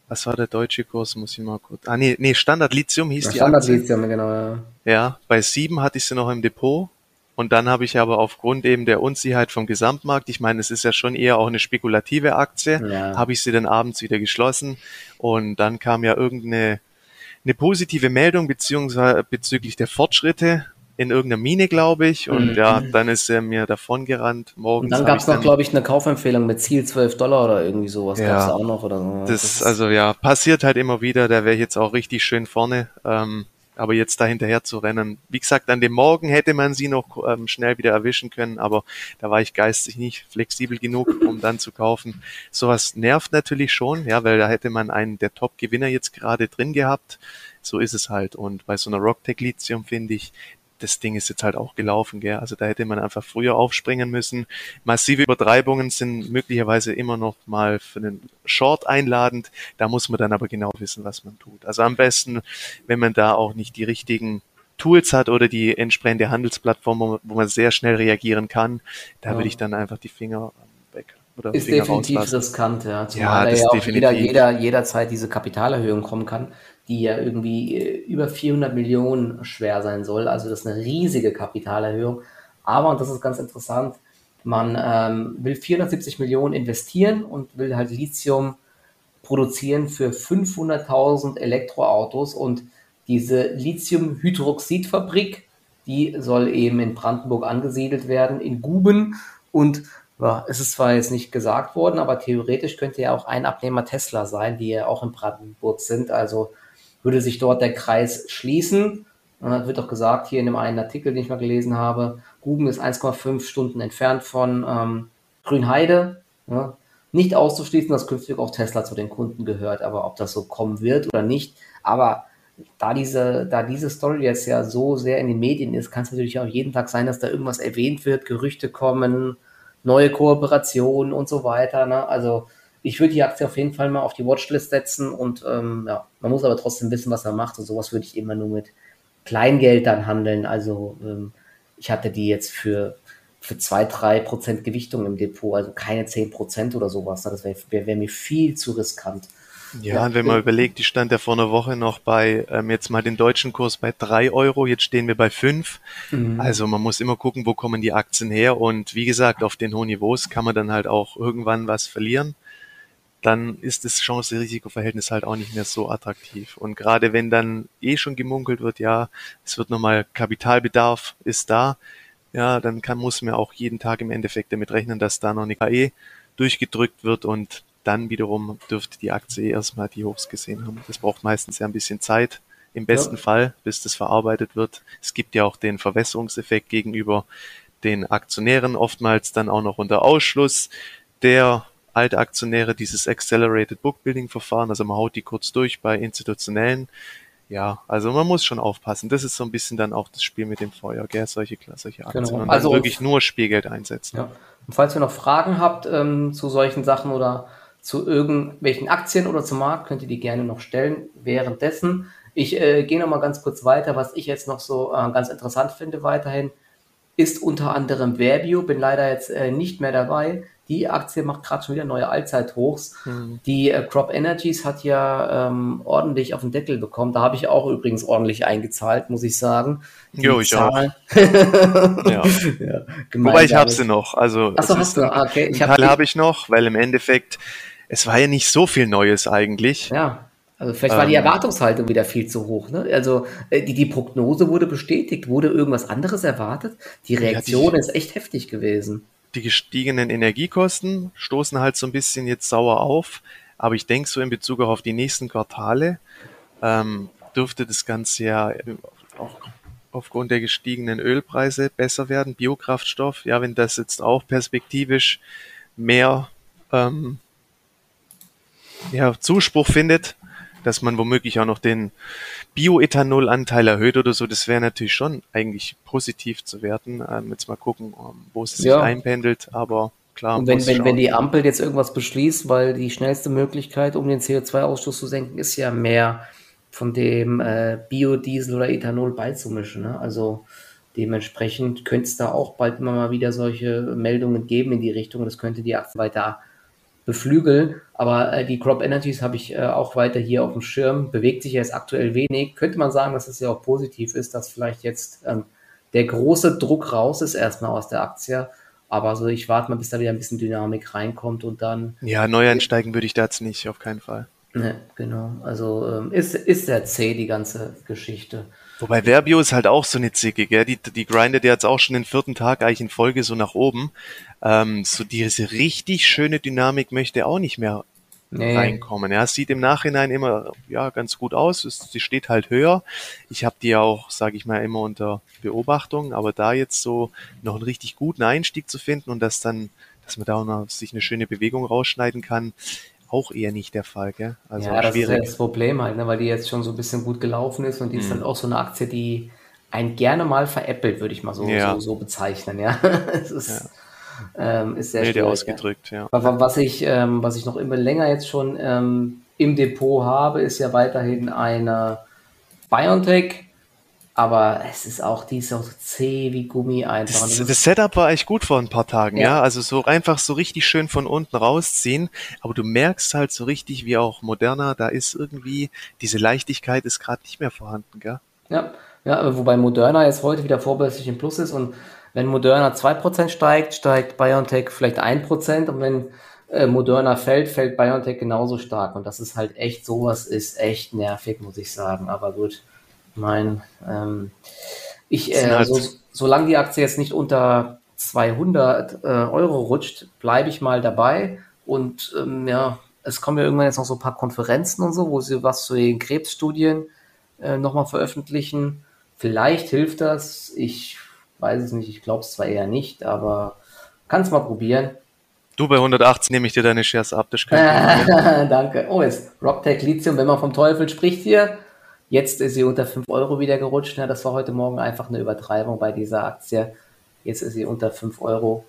was war der deutsche Kurs, muss ich mal kurz, ah nee, nee Standard Lithium hieß ja, die Standard Aktie. Lithium, genau, ja. Ja, bei sieben hatte ich sie noch im Depot und dann habe ich aber aufgrund eben der Unsicherheit vom Gesamtmarkt, ich meine, es ist ja schon eher auch eine spekulative Aktie, ja. habe ich sie dann abends wieder geschlossen und dann kam ja irgendeine eine positive Meldung beziehungsweise bezüglich der Fortschritte in irgendeiner Mine, glaube ich. Und mhm. ja, dann ist er mir davon gerannt. Morgens und dann gab es noch, glaube ich, eine Kaufempfehlung mit Ziel 12 Dollar oder irgendwie sowas. Ja, gab es auch noch oder so. Das, das also ja, passiert halt immer wieder. Da wäre ich jetzt auch richtig schön vorne. Ähm, aber jetzt da hinterher zu rennen. Wie gesagt, an dem Morgen hätte man sie noch ähm, schnell wieder erwischen können, aber da war ich geistig nicht flexibel genug, um dann zu kaufen. Sowas nervt natürlich schon, ja, weil da hätte man einen der Top-Gewinner jetzt gerade drin gehabt. So ist es halt. Und bei so einer Rocktech Lithium finde ich, das Ding ist jetzt halt auch gelaufen, gell? Also da hätte man einfach früher aufspringen müssen. Massive Übertreibungen sind möglicherweise immer noch mal für einen Short einladend. Da muss man dann aber genau wissen, was man tut. Also am besten, wenn man da auch nicht die richtigen Tools hat oder die entsprechende Handelsplattform, wo man sehr schnell reagieren kann, da ja. würde ich dann einfach die Finger weg. Oder ist Finger definitiv rauslassen. riskant, ja. Zumal ja, da ja auch jeder, jeder, jederzeit diese Kapitalerhöhung kommen kann die ja irgendwie äh, über 400 Millionen schwer sein soll. Also das ist eine riesige Kapitalerhöhung. Aber, und das ist ganz interessant, man ähm, will 470 Millionen investieren und will halt Lithium produzieren für 500.000 Elektroautos. Und diese Lithiumhydroxidfabrik, die soll eben in Brandenburg angesiedelt werden, in Guben. Und ja, es ist zwar jetzt nicht gesagt worden, aber theoretisch könnte ja auch ein Abnehmer Tesla sein, die ja auch in Brandenburg sind. Also würde sich dort der Kreis schließen. Dann wird auch gesagt, hier in dem einen Artikel, den ich mal gelesen habe, Guben ist 1,5 Stunden entfernt von ähm, Grünheide. Ja. Nicht auszuschließen, dass künftig auch Tesla zu den Kunden gehört, aber ob das so kommen wird oder nicht. Aber da diese, da diese Story jetzt ja so sehr in den Medien ist, kann es natürlich auch jeden Tag sein, dass da irgendwas erwähnt wird, Gerüchte kommen, neue Kooperationen und so weiter. Ne? Also ich würde die Aktie auf jeden Fall mal auf die Watchlist setzen und ähm, ja, man muss aber trotzdem wissen, was man macht und sowas würde ich immer nur mit Kleingeld dann handeln. Also ähm, ich hatte die jetzt für für zwei, drei Prozent Gewichtung im Depot, also keine zehn Prozent oder sowas. Ne? Das wäre wär, wär mir viel zu riskant. Ja, ja, und wenn man überlegt, die stand ja vor einer Woche noch bei, ähm, jetzt mal den deutschen Kurs bei drei Euro, jetzt stehen wir bei fünf. Mhm. Also man muss immer gucken, wo kommen die Aktien her und wie gesagt, auf den hohen Niveaus kann man dann halt auch irgendwann was verlieren dann ist das Chance-Risiko-Verhältnis halt auch nicht mehr so attraktiv. Und gerade wenn dann eh schon gemunkelt wird, ja, es wird nochmal Kapitalbedarf ist da, ja, dann kann, muss man auch jeden Tag im Endeffekt damit rechnen, dass da noch eine KE durchgedrückt wird und dann wiederum dürfte die Aktie erstmal die Hochs gesehen haben. Das braucht meistens ja ein bisschen Zeit, im besten ja. Fall, bis das verarbeitet wird. Es gibt ja auch den Verwässerungseffekt gegenüber den Aktionären, oftmals dann auch noch unter Ausschluss der alte Aktionäre dieses Accelerated Bookbuilding Verfahren, also man haut die kurz durch bei institutionellen. Ja, also man muss schon aufpassen. Das ist so ein bisschen dann auch das Spiel mit dem Feuer, gell? solche, solche Aktien. Genau. Und also wirklich nur Spielgeld einsetzen. Ja. Und falls ihr noch Fragen habt ähm, zu solchen Sachen oder zu irgendwelchen Aktien oder zum Markt, könnt ihr die gerne noch stellen. Währenddessen, ich äh, gehe noch mal ganz kurz weiter, was ich jetzt noch so äh, ganz interessant finde weiterhin, ist unter anderem Verbio, bin leider jetzt äh, nicht mehr dabei die Aktie macht gerade schon wieder neue Allzeithochs. Mhm. Die äh, Crop Energies hat ja ähm, ordentlich auf den Deckel bekommen. Da habe ich auch übrigens ordentlich eingezahlt, muss ich sagen. Die jo, ich Zahl auch. (laughs) ja. (laughs) ja Wobei ich habe sie noch. Also Achso, hast du? Ah, okay. Ich hab Teil habe ich noch, weil im Endeffekt es war ja nicht so viel Neues eigentlich. Ja. Also vielleicht war die ähm. Erwartungshaltung wieder viel zu hoch. Ne? Also äh, die, die Prognose wurde bestätigt. Wurde irgendwas anderes erwartet? Die Reaktion ja, die, ist echt heftig gewesen die gestiegenen Energiekosten stoßen halt so ein bisschen jetzt sauer auf. Aber ich denke so in Bezug auch auf die nächsten Quartale ähm, dürfte das Ganze ja auch aufgrund der gestiegenen Ölpreise besser werden. Biokraftstoff, ja, wenn das jetzt auch perspektivisch mehr ähm, ja, Zuspruch findet, dass man womöglich auch noch den Bioethanolanteil erhöht oder so, das wäre natürlich schon eigentlich positiv zu werten. Ähm, jetzt mal gucken, ähm, wo es sich ja. einpendelt, aber klar. Und wenn, wenn, wenn die Ampel jetzt irgendwas beschließt, weil die schnellste Möglichkeit, um den CO2-Ausstoß zu senken, ist ja mehr von dem äh, Biodiesel oder Ethanol beizumischen. Ne? Also dementsprechend könnte es da auch bald immer mal wieder solche Meldungen geben in die Richtung. Das könnte die Aktien weiter beflügeln. Aber äh, die Crop Energies habe ich äh, auch weiter hier auf dem Schirm. Bewegt sich jetzt aktuell wenig. Könnte man sagen, dass es ja auch positiv ist, dass vielleicht jetzt ähm, der große Druck raus ist erstmal aus der Aktie. Aber also ich warte mal, bis da wieder ein bisschen Dynamik reinkommt und dann. Ja, neu einsteigen würde ich da jetzt nicht, auf keinen Fall. Ne, genau. Also ähm, ist, ist sehr zäh, die ganze Geschichte. Wobei Verbio ist halt auch so eine Zicke, gell? Die, die grindet jetzt auch schon den vierten Tag eigentlich in Folge so nach oben. Ähm, so diese richtig schöne Dynamik möchte auch nicht mehr nee. reinkommen. Ja, sieht im Nachhinein immer ja ganz gut aus. Es, sie steht halt höher. Ich habe die ja auch, sage ich mal, immer unter Beobachtung, aber da jetzt so noch einen richtig guten Einstieg zu finden und dass dann, dass man da auch noch sich eine schöne Bewegung rausschneiden kann, auch eher nicht der Fall, gell? Also ja, das schwierig. ist ja das Problem halt, ne? weil die jetzt schon so ein bisschen gut gelaufen ist und die mhm. ist dann auch so eine Aktie, die ein gerne mal veräppelt, würde ich mal so, ja. so, so, bezeichnen, ja. (laughs) es ist, ja. Ähm, ist sehr schwierig, ausgedrückt, ja. ja. Was ich, ähm, was ich noch immer länger jetzt schon ähm, im Depot habe, ist ja weiterhin eine BioNTech aber es ist auch, die ist so zäh wie Gummi einfach. Das, das, Setup war echt gut vor ein paar Tagen, ja. ja. Also so einfach so richtig schön von unten rausziehen. Aber du merkst halt so richtig, wie auch Moderna, da ist irgendwie, diese Leichtigkeit ist gerade nicht mehr vorhanden, gell? Ja, ja, wobei Moderna jetzt heute wieder vorbörslich im Plus ist und wenn Moderna 2% steigt, steigt BioNTech vielleicht 1% und wenn äh, Moderna fällt, fällt BioNTech genauso stark und das ist halt echt, sowas ist echt nervig, muss ich sagen, aber gut mein, ähm, ich, äh, halt so, solange die Aktie jetzt nicht unter 200 äh, Euro rutscht, bleibe ich mal dabei. Und ähm, ja, es kommen ja irgendwann jetzt noch so ein paar Konferenzen und so, wo sie was zu den Krebsstudien äh, nochmal veröffentlichen. Vielleicht hilft das. Ich weiß es nicht. Ich glaube es zwar eher nicht, aber kann es mal probieren. Du bei 180 nehme ich dir deine Shares ab. Das (laughs) Danke. Oh, jetzt Robtech Lithium, wenn man vom Teufel spricht hier. Jetzt ist sie unter 5 Euro wieder gerutscht. Ja, das war heute Morgen einfach eine Übertreibung bei dieser Aktie. Jetzt ist sie unter 5 Euro.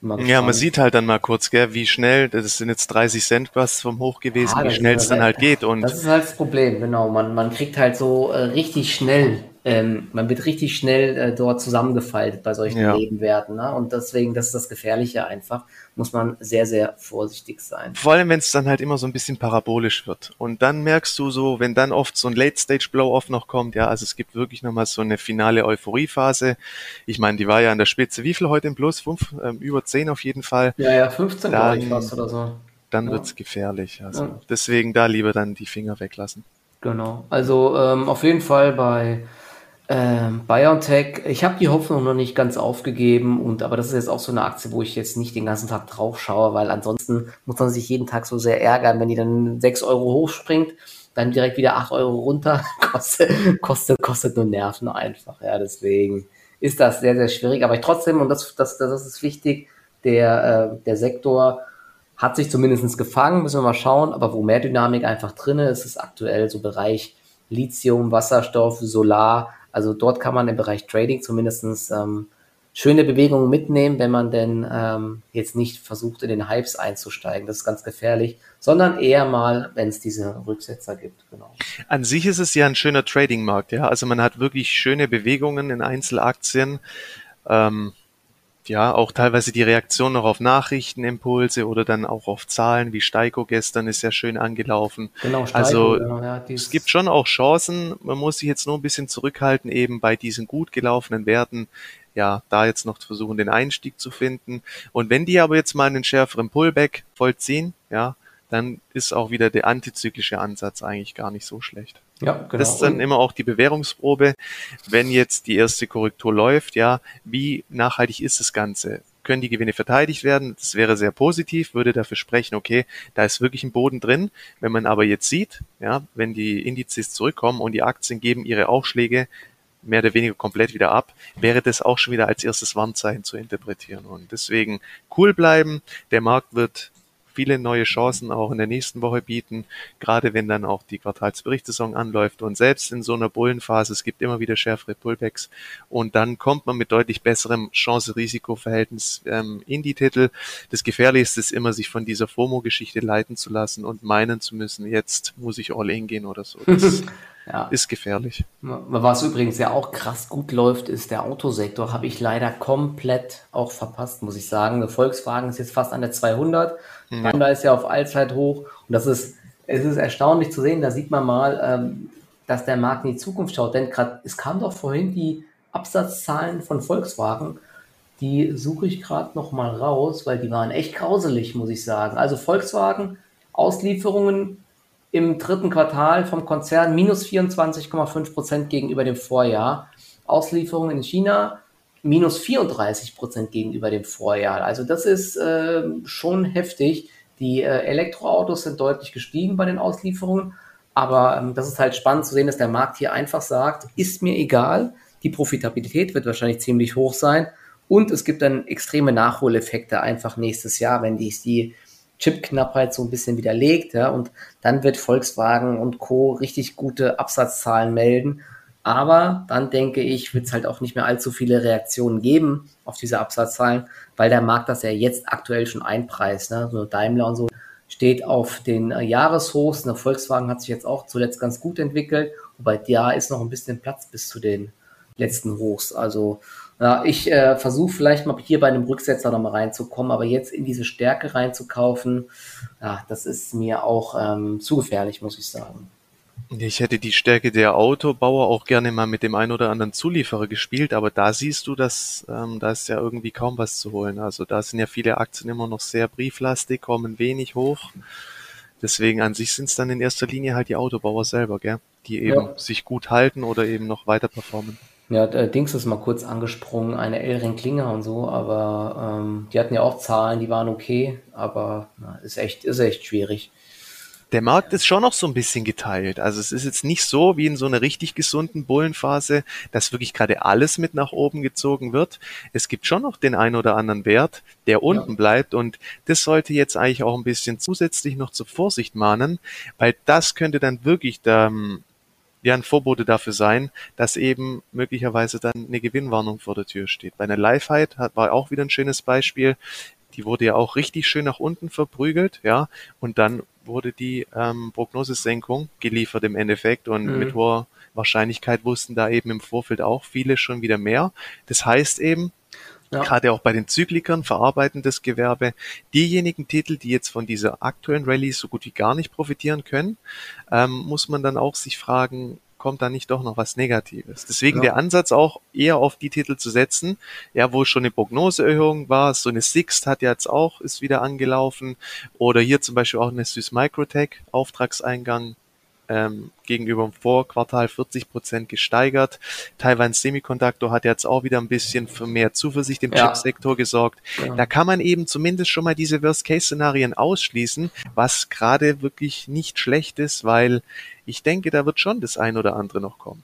Ja, man sieht halt dann mal kurz, gell, wie schnell, das sind jetzt 30 Cent was vom Hoch gewesen, ja, wie schnell es dann halt geht. Und das ist halt das Problem, genau. Man, man kriegt halt so äh, richtig schnell ähm, man wird richtig schnell äh, dort zusammengefaltet bei solchen ja. Nebenwerten. Ne? Und deswegen, das ist das Gefährliche einfach, muss man sehr, sehr vorsichtig sein. Vor allem, wenn es dann halt immer so ein bisschen parabolisch wird. Und dann merkst du so, wenn dann oft so ein Late-Stage-Blow-Off noch kommt, ja, also es gibt wirklich nochmal so eine finale Euphoriephase. Ich meine, die war ja an der Spitze. Wie viel heute im Plus? Fünf, ähm, über zehn auf jeden Fall. Ja, ja, 15 glaube ich fast oder so. Dann ja. wird's gefährlich. Also ja. deswegen da lieber dann die Finger weglassen. Genau. Also ähm, auf jeden Fall bei ähm, BioNTech, ich habe die Hoffnung noch nicht ganz aufgegeben und aber das ist jetzt auch so eine Aktie, wo ich jetzt nicht den ganzen Tag drauf schaue, weil ansonsten muss man sich jeden Tag so sehr ärgern, wenn die dann 6 Euro hochspringt, dann direkt wieder 8 Euro runter, (laughs) kostet, kostet, kostet nur Nerven einfach. Ja, deswegen ist das sehr, sehr schwierig. Aber ich trotzdem, und das, das, das ist wichtig, der, äh, der Sektor hat sich zumindest gefangen, müssen wir mal schauen, aber wo mehr Dynamik einfach drin ist, ist aktuell so Bereich Lithium, Wasserstoff, Solar, also dort kann man im Bereich Trading zumindest ähm, schöne Bewegungen mitnehmen, wenn man denn ähm, jetzt nicht versucht, in den Hypes einzusteigen. Das ist ganz gefährlich, sondern eher mal, wenn es diese Rücksetzer gibt. Genau. An sich ist es ja ein schöner Trading-Markt, ja. Also man hat wirklich schöne Bewegungen in Einzelaktien. Ähm, ja, auch teilweise die Reaktion noch auf Nachrichtenimpulse oder dann auch auf Zahlen, wie Steiko gestern ist ja schön angelaufen. Genau, Steiko, also genau, ja, es gibt schon auch Chancen, man muss sich jetzt nur ein bisschen zurückhalten, eben bei diesen gut gelaufenen Werten, ja, da jetzt noch versuchen, den Einstieg zu finden. Und wenn die aber jetzt mal einen schärferen Pullback vollziehen, ja, dann ist auch wieder der antizyklische Ansatz eigentlich gar nicht so schlecht. Ja, genau. Das ist dann immer auch die Bewährungsprobe, wenn jetzt die erste Korrektur läuft, ja, wie nachhaltig ist das Ganze? Können die Gewinne verteidigt werden? Das wäre sehr positiv, würde dafür sprechen, okay, da ist wirklich ein Boden drin. Wenn man aber jetzt sieht, ja, wenn die Indizes zurückkommen und die Aktien geben ihre Aufschläge mehr oder weniger komplett wieder ab, wäre das auch schon wieder als erstes Warnzeichen zu interpretieren. Und deswegen cool bleiben. Der Markt wird viele neue Chancen auch in der nächsten Woche bieten, gerade wenn dann auch die Quartalsberichtssaison anläuft und selbst in so einer Bullenphase, es gibt immer wieder schärfere Pullbacks und dann kommt man mit deutlich besserem Chance-Risiko-Verhältnis ähm, in die Titel. Das Gefährlichste ist immer, sich von dieser FOMO-Geschichte leiten zu lassen und meinen zu müssen, jetzt muss ich all in gehen oder so. Das (laughs) ja. ist gefährlich. Was übrigens ja auch krass gut läuft, ist der Autosektor. Habe ich leider komplett auch verpasst, muss ich sagen. Volkswagen ist jetzt fast an der 200. Honda ist ja auf Allzeit hoch. Und das ist, es ist erstaunlich zu sehen. Da sieht man mal, ähm, dass der Markt in die Zukunft schaut. Denn gerade, es kam doch vorhin die Absatzzahlen von Volkswagen. Die suche ich gerade noch mal raus, weil die waren echt grauselig, muss ich sagen. Also Volkswagen, Auslieferungen im dritten Quartal vom Konzern minus 24,5 Prozent gegenüber dem Vorjahr. Auslieferungen in China minus 34 Prozent gegenüber dem Vorjahr. Also das ist äh, schon heftig. Die äh, Elektroautos sind deutlich gestiegen bei den Auslieferungen. Aber ähm, das ist halt spannend zu sehen, dass der Markt hier einfach sagt, ist mir egal. Die Profitabilität wird wahrscheinlich ziemlich hoch sein. Und es gibt dann extreme Nachholeffekte einfach nächstes Jahr, wenn die, die Chipknappheit so ein bisschen widerlegt, ja, und dann wird Volkswagen und Co. richtig gute Absatzzahlen melden. Aber dann denke ich, wird es halt auch nicht mehr allzu viele Reaktionen geben auf diese Absatzzahlen, weil der Markt das ja jetzt aktuell schon einpreist. Ne? So Daimler und so steht auf den äh, Jahreshochs. Der Volkswagen hat sich jetzt auch zuletzt ganz gut entwickelt, wobei da ist noch ein bisschen Platz bis zu den letzten Hochs. Also ja, ich äh, versuche vielleicht mal hier bei einem Rücksetzer nochmal reinzukommen, aber jetzt in diese Stärke reinzukaufen, ja, das ist mir auch ähm, zu gefährlich, muss ich sagen. Ich hätte die Stärke der Autobauer auch gerne mal mit dem einen oder anderen Zulieferer gespielt, aber da siehst du, dass ähm, da ist ja irgendwie kaum was zu holen. Also da sind ja viele Aktien immer noch sehr brieflastig, kommen wenig hoch. Deswegen an sich sind es dann in erster Linie halt die Autobauer selber, gell? die eben ja. sich gut halten oder eben noch weiter performen. Ja, der Dings ist mal kurz angesprungen, eine Elring Klinger und so, aber ähm, die hatten ja auch Zahlen, die waren okay, aber na, ist echt, ist echt schwierig. Der Markt ist schon noch so ein bisschen geteilt. Also es ist jetzt nicht so wie in so einer richtig gesunden Bullenphase, dass wirklich gerade alles mit nach oben gezogen wird. Es gibt schon noch den einen oder anderen Wert, der unten ja. bleibt und das sollte jetzt eigentlich auch ein bisschen zusätzlich noch zur Vorsicht mahnen, weil das könnte dann wirklich der, ja ein Vorbote dafür sein, dass eben möglicherweise dann eine Gewinnwarnung vor der Tür steht. Bei einer Lifeheit war auch wieder ein schönes Beispiel. Die wurde ja auch richtig schön nach unten verprügelt, ja, und dann wurde die ähm, Prognosesenkung geliefert im Endeffekt und mhm. mit hoher Wahrscheinlichkeit wussten da eben im Vorfeld auch viele schon wieder mehr. Das heißt eben, ja. Gerade auch bei den Zyklikern, verarbeitendes Gewerbe, diejenigen Titel, die jetzt von dieser aktuellen Rallye so gut wie gar nicht profitieren können, ähm, muss man dann auch sich fragen, kommt da nicht doch noch was Negatives. Deswegen ja. der Ansatz auch eher auf die Titel zu setzen, ja, wo schon eine Prognoseerhöhung war, so eine Sixt hat jetzt auch, ist wieder angelaufen, oder hier zum Beispiel auch eine Süß Microtech, Auftragseingang ähm, gegenüber dem Vorquartal 40 Prozent gesteigert. Taiwan Semiconductor hat jetzt auch wieder ein bisschen für mehr Zuversicht im ja. Chipsektor gesorgt. Ja. Da kann man eben zumindest schon mal diese Worst-Case-Szenarien ausschließen, was gerade wirklich nicht schlecht ist, weil ich denke, da wird schon das ein oder andere noch kommen.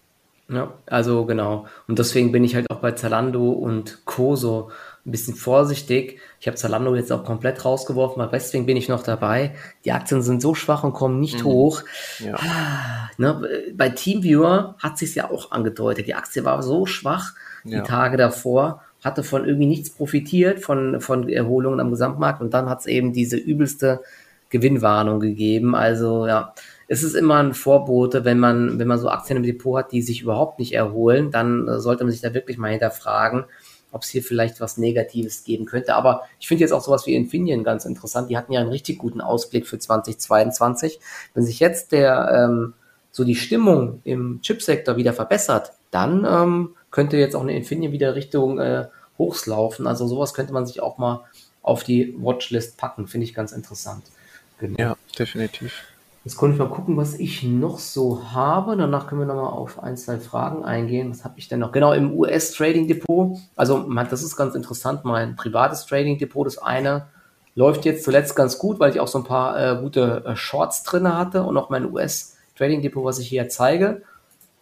Ja, also genau. Und deswegen bin ich halt auch bei Zalando und Co. so ein bisschen vorsichtig. Ich habe Zalando jetzt auch komplett rausgeworfen, aber deswegen bin ich noch dabei. Die Aktien sind so schwach und kommen nicht mhm. hoch. Ja. Ah, ne, bei Teamviewer hat sich ja auch angedeutet. Die Aktie war so schwach die ja. Tage davor, hatte von irgendwie nichts profitiert, von, von Erholungen am Gesamtmarkt und dann hat es eben diese übelste Gewinnwarnung gegeben. Also ja, es ist immer ein Vorbote, wenn man, wenn man so Aktien im Depot hat, die sich überhaupt nicht erholen, dann äh, sollte man sich da wirklich mal hinterfragen, ob es hier vielleicht was Negatives geben könnte. Aber ich finde jetzt auch sowas wie Infineon ganz interessant. Die hatten ja einen richtig guten Ausblick für 2022. Wenn sich jetzt der ähm, so die Stimmung im Chipsektor wieder verbessert, dann ähm, könnte jetzt auch eine Infineon wieder Richtung äh, Hochs laufen. Also sowas könnte man sich auch mal auf die Watchlist packen. Finde ich ganz interessant. Genau. Ja, definitiv. Jetzt konnte ich mal gucken, was ich noch so habe. Danach können wir nochmal auf ein, zwei Fragen eingehen. Was habe ich denn noch? Genau, im US-Trading-Depot. Also, das ist ganz interessant. Mein privates Trading-Depot, das eine läuft jetzt zuletzt ganz gut, weil ich auch so ein paar äh, gute äh, Shorts drin hatte. Und auch mein US-Trading-Depot, was ich hier zeige,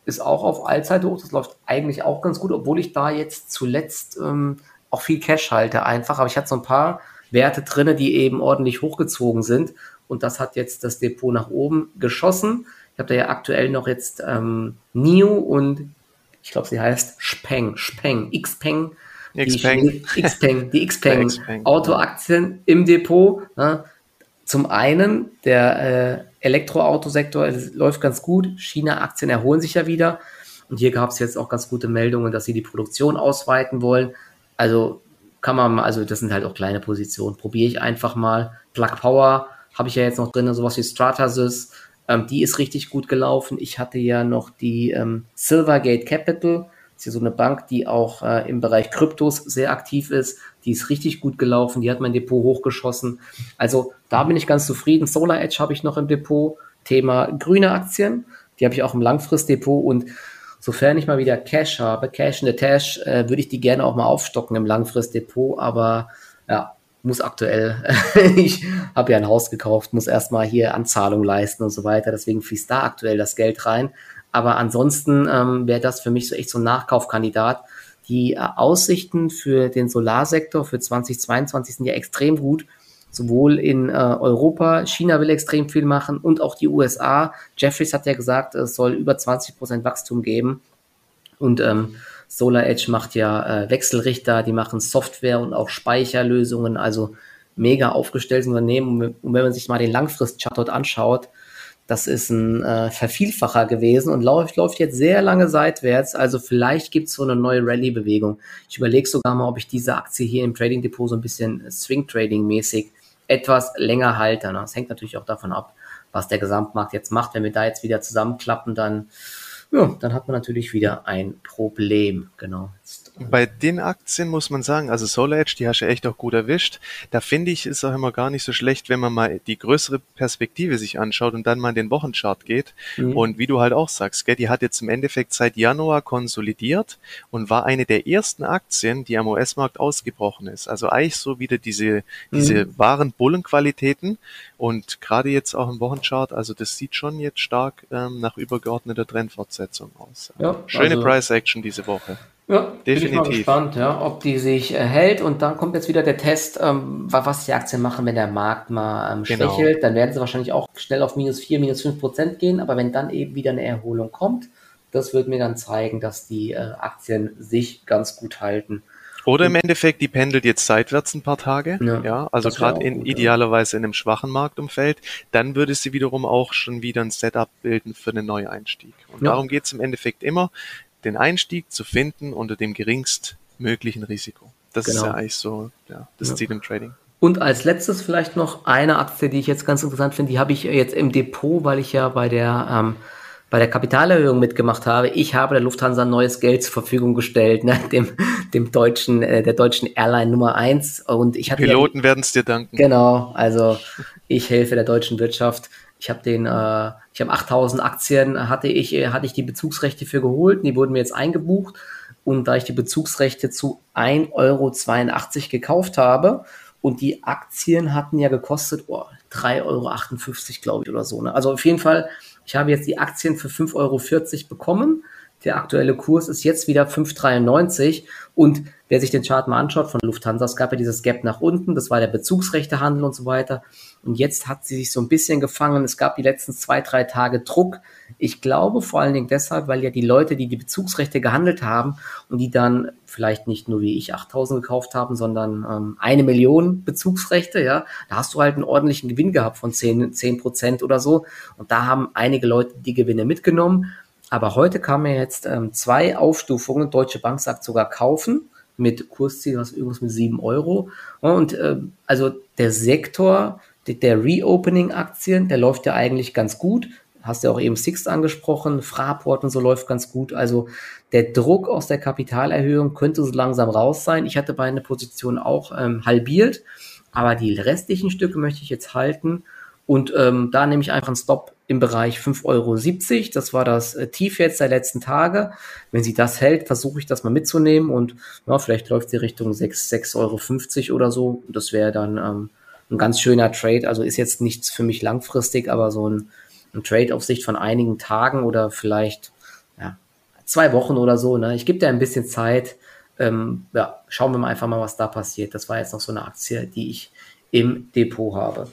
ist auch auf Allzeithoch. Das läuft eigentlich auch ganz gut, obwohl ich da jetzt zuletzt ähm, auch viel Cash halte einfach. Aber ich hatte so ein paar Werte drinne, die eben ordentlich hochgezogen sind. Und das hat jetzt das Depot nach oben geschossen. Ich habe da ja aktuell noch jetzt ähm, NIO und ich glaube, sie heißt Speng, Speng, Xpeng. Xpeng. Die, Xpeng, die (laughs) Xpeng Autoaktien im Depot. Ne? Zum einen, der äh, Elektroautosektor läuft ganz gut. China-Aktien erholen sich ja wieder. Und hier gab es jetzt auch ganz gute Meldungen, dass sie die Produktion ausweiten wollen. Also kann man mal, also das sind halt auch kleine Positionen. Probiere ich einfach mal. Plug Power habe ich ja jetzt noch drin, sowas wie Stratasys. Ähm, die ist richtig gut gelaufen. Ich hatte ja noch die ähm, Silvergate Capital. Das ist ja so eine Bank, die auch äh, im Bereich Kryptos sehr aktiv ist. Die ist richtig gut gelaufen. Die hat mein Depot hochgeschossen. Also da bin ich ganz zufrieden. Solar Edge habe ich noch im Depot. Thema grüne Aktien. Die habe ich auch im Langfristdepot und sofern ich mal wieder Cash habe, Cash in the Tash, äh, würde ich die gerne auch mal aufstocken im Langfristdepot, aber ja, muss aktuell, (laughs) ich habe ja ein Haus gekauft, muss erstmal hier Anzahlung leisten und so weiter, deswegen fließt da aktuell das Geld rein. Aber ansonsten ähm, wäre das für mich so echt so ein Nachkaufkandidat. Die äh, Aussichten für den Solarsektor für 2022 sind ja extrem gut sowohl in äh, Europa, China will extrem viel machen und auch die USA. Jeffries hat ja gesagt, es soll über 20 Prozent Wachstum geben. Und ähm, Solar Edge macht ja äh, Wechselrichter, die machen Software und auch Speicherlösungen, also mega aufgestelltes Unternehmen. Und wenn man sich mal den Langfrist-Chart dort anschaut, das ist ein äh, Vervielfacher gewesen und läuft, läuft jetzt sehr lange seitwärts. Also vielleicht gibt es so eine neue Rallye-Bewegung. Ich überlege sogar mal, ob ich diese Aktie hier im Trading Depot so ein bisschen Swing-Trading-mäßig etwas länger halte. Das hängt natürlich auch davon ab, was der Gesamtmarkt jetzt macht. Wenn wir da jetzt wieder zusammenklappen, dann, ja, dann hat man natürlich wieder ein Problem. Genau. Bei den Aktien muss man sagen, also SolarEdge, die hast du echt auch gut erwischt. Da finde ich, ist auch immer gar nicht so schlecht, wenn man mal die größere Perspektive sich anschaut und dann mal in den Wochenchart geht. Mhm. Und wie du halt auch sagst, gell, die hat jetzt im Endeffekt seit Januar konsolidiert und war eine der ersten Aktien, die am US-Markt ausgebrochen ist. Also eigentlich so wieder diese, diese mhm. wahren Bullenqualitäten. Und gerade jetzt auch im Wochenchart, also das sieht schon jetzt stark ähm, nach übergeordneter Trendfortsetzung aus. Ja, Schöne also, Price Action diese Woche. Ja, definitiv. Bin ich mal gespannt, ja, ob die sich äh, hält. Und dann kommt jetzt wieder der Test, ähm, was die Aktien machen, wenn der Markt mal ähm, genau. schwächelt. Dann werden sie wahrscheinlich auch schnell auf minus 4, minus 5 Prozent gehen. Aber wenn dann eben wieder eine Erholung kommt, das wird mir dann zeigen, dass die äh, Aktien sich ganz gut halten. Oder im Endeffekt, die pendelt jetzt seitwärts ein paar Tage, ja, ja also gerade in gut, idealerweise in einem schwachen Marktumfeld, dann würde sie wiederum auch schon wieder ein Setup bilden für einen Neueinstieg. Und ja. darum geht es im Endeffekt immer den Einstieg zu finden unter dem geringstmöglichen Risiko. Das genau. ist ja eigentlich so ja, das ja. Ziel im Trading. Und als letztes vielleicht noch eine Aktie, die ich jetzt ganz interessant finde, die habe ich jetzt im Depot, weil ich ja bei der ähm, bei der Kapitalerhöhung mitgemacht habe. Ich habe der Lufthansa neues Geld zur Verfügung gestellt, ne, (laughs) dem, dem deutschen, äh, der deutschen Airline Nummer eins. Und ich hatte Piloten ja, werden es dir danken. Genau, also ich helfe der deutschen Wirtschaft. Ich habe den, äh, ich habe 8000 Aktien, hatte ich, äh, hatte ich die Bezugsrechte für geholt, die wurden mir jetzt eingebucht. Und da ich die Bezugsrechte zu 1,82 Euro gekauft habe und die Aktien hatten ja gekostet oh, 3,58 Euro, glaube ich, oder so. Ne? Also auf jeden Fall, ich habe jetzt die Aktien für 5,40 Euro bekommen der aktuelle Kurs ist jetzt wieder 5,93 und wer sich den Chart mal anschaut von Lufthansa, es gab ja dieses Gap nach unten, das war der Bezugsrechtehandel und so weiter. Und jetzt hat sie sich so ein bisschen gefangen. Es gab die letzten zwei, drei Tage Druck. Ich glaube vor allen Dingen deshalb, weil ja die Leute, die die Bezugsrechte gehandelt haben und die dann vielleicht nicht nur wie ich 8000 gekauft haben, sondern ähm, eine Million Bezugsrechte, ja, da hast du halt einen ordentlichen Gewinn gehabt von 10, 10 Prozent oder so. Und da haben einige Leute die Gewinne mitgenommen aber heute kamen ja jetzt ähm, zwei Aufstufungen. Deutsche Bank sagt sogar kaufen mit Kursziel, was irgendwas mit 7 Euro. Und äh, also der Sektor der Reopening-Aktien, der läuft ja eigentlich ganz gut. Hast ja auch eben Sixt angesprochen, Fraport und so läuft ganz gut. Also der Druck aus der Kapitalerhöhung könnte so langsam raus sein. Ich hatte meine Position auch ähm, halbiert, aber die restlichen Stücke möchte ich jetzt halten. Und ähm, da nehme ich einfach einen Stop im Bereich 5,70 Euro. Das war das äh, Tief jetzt der letzten Tage. Wenn sie das hält, versuche ich das mal mitzunehmen und ja, vielleicht läuft sie Richtung 6,50 Euro oder so. Das wäre dann ähm, ein ganz schöner Trade. Also ist jetzt nichts für mich langfristig, aber so ein, ein Trade auf Sicht von einigen Tagen oder vielleicht ja, zwei Wochen oder so. Ne? Ich gebe dir ein bisschen Zeit. ähm, ja, schauen wir mal einfach mal, was da passiert. Das war jetzt noch so eine Aktie, die ich im Depot habe.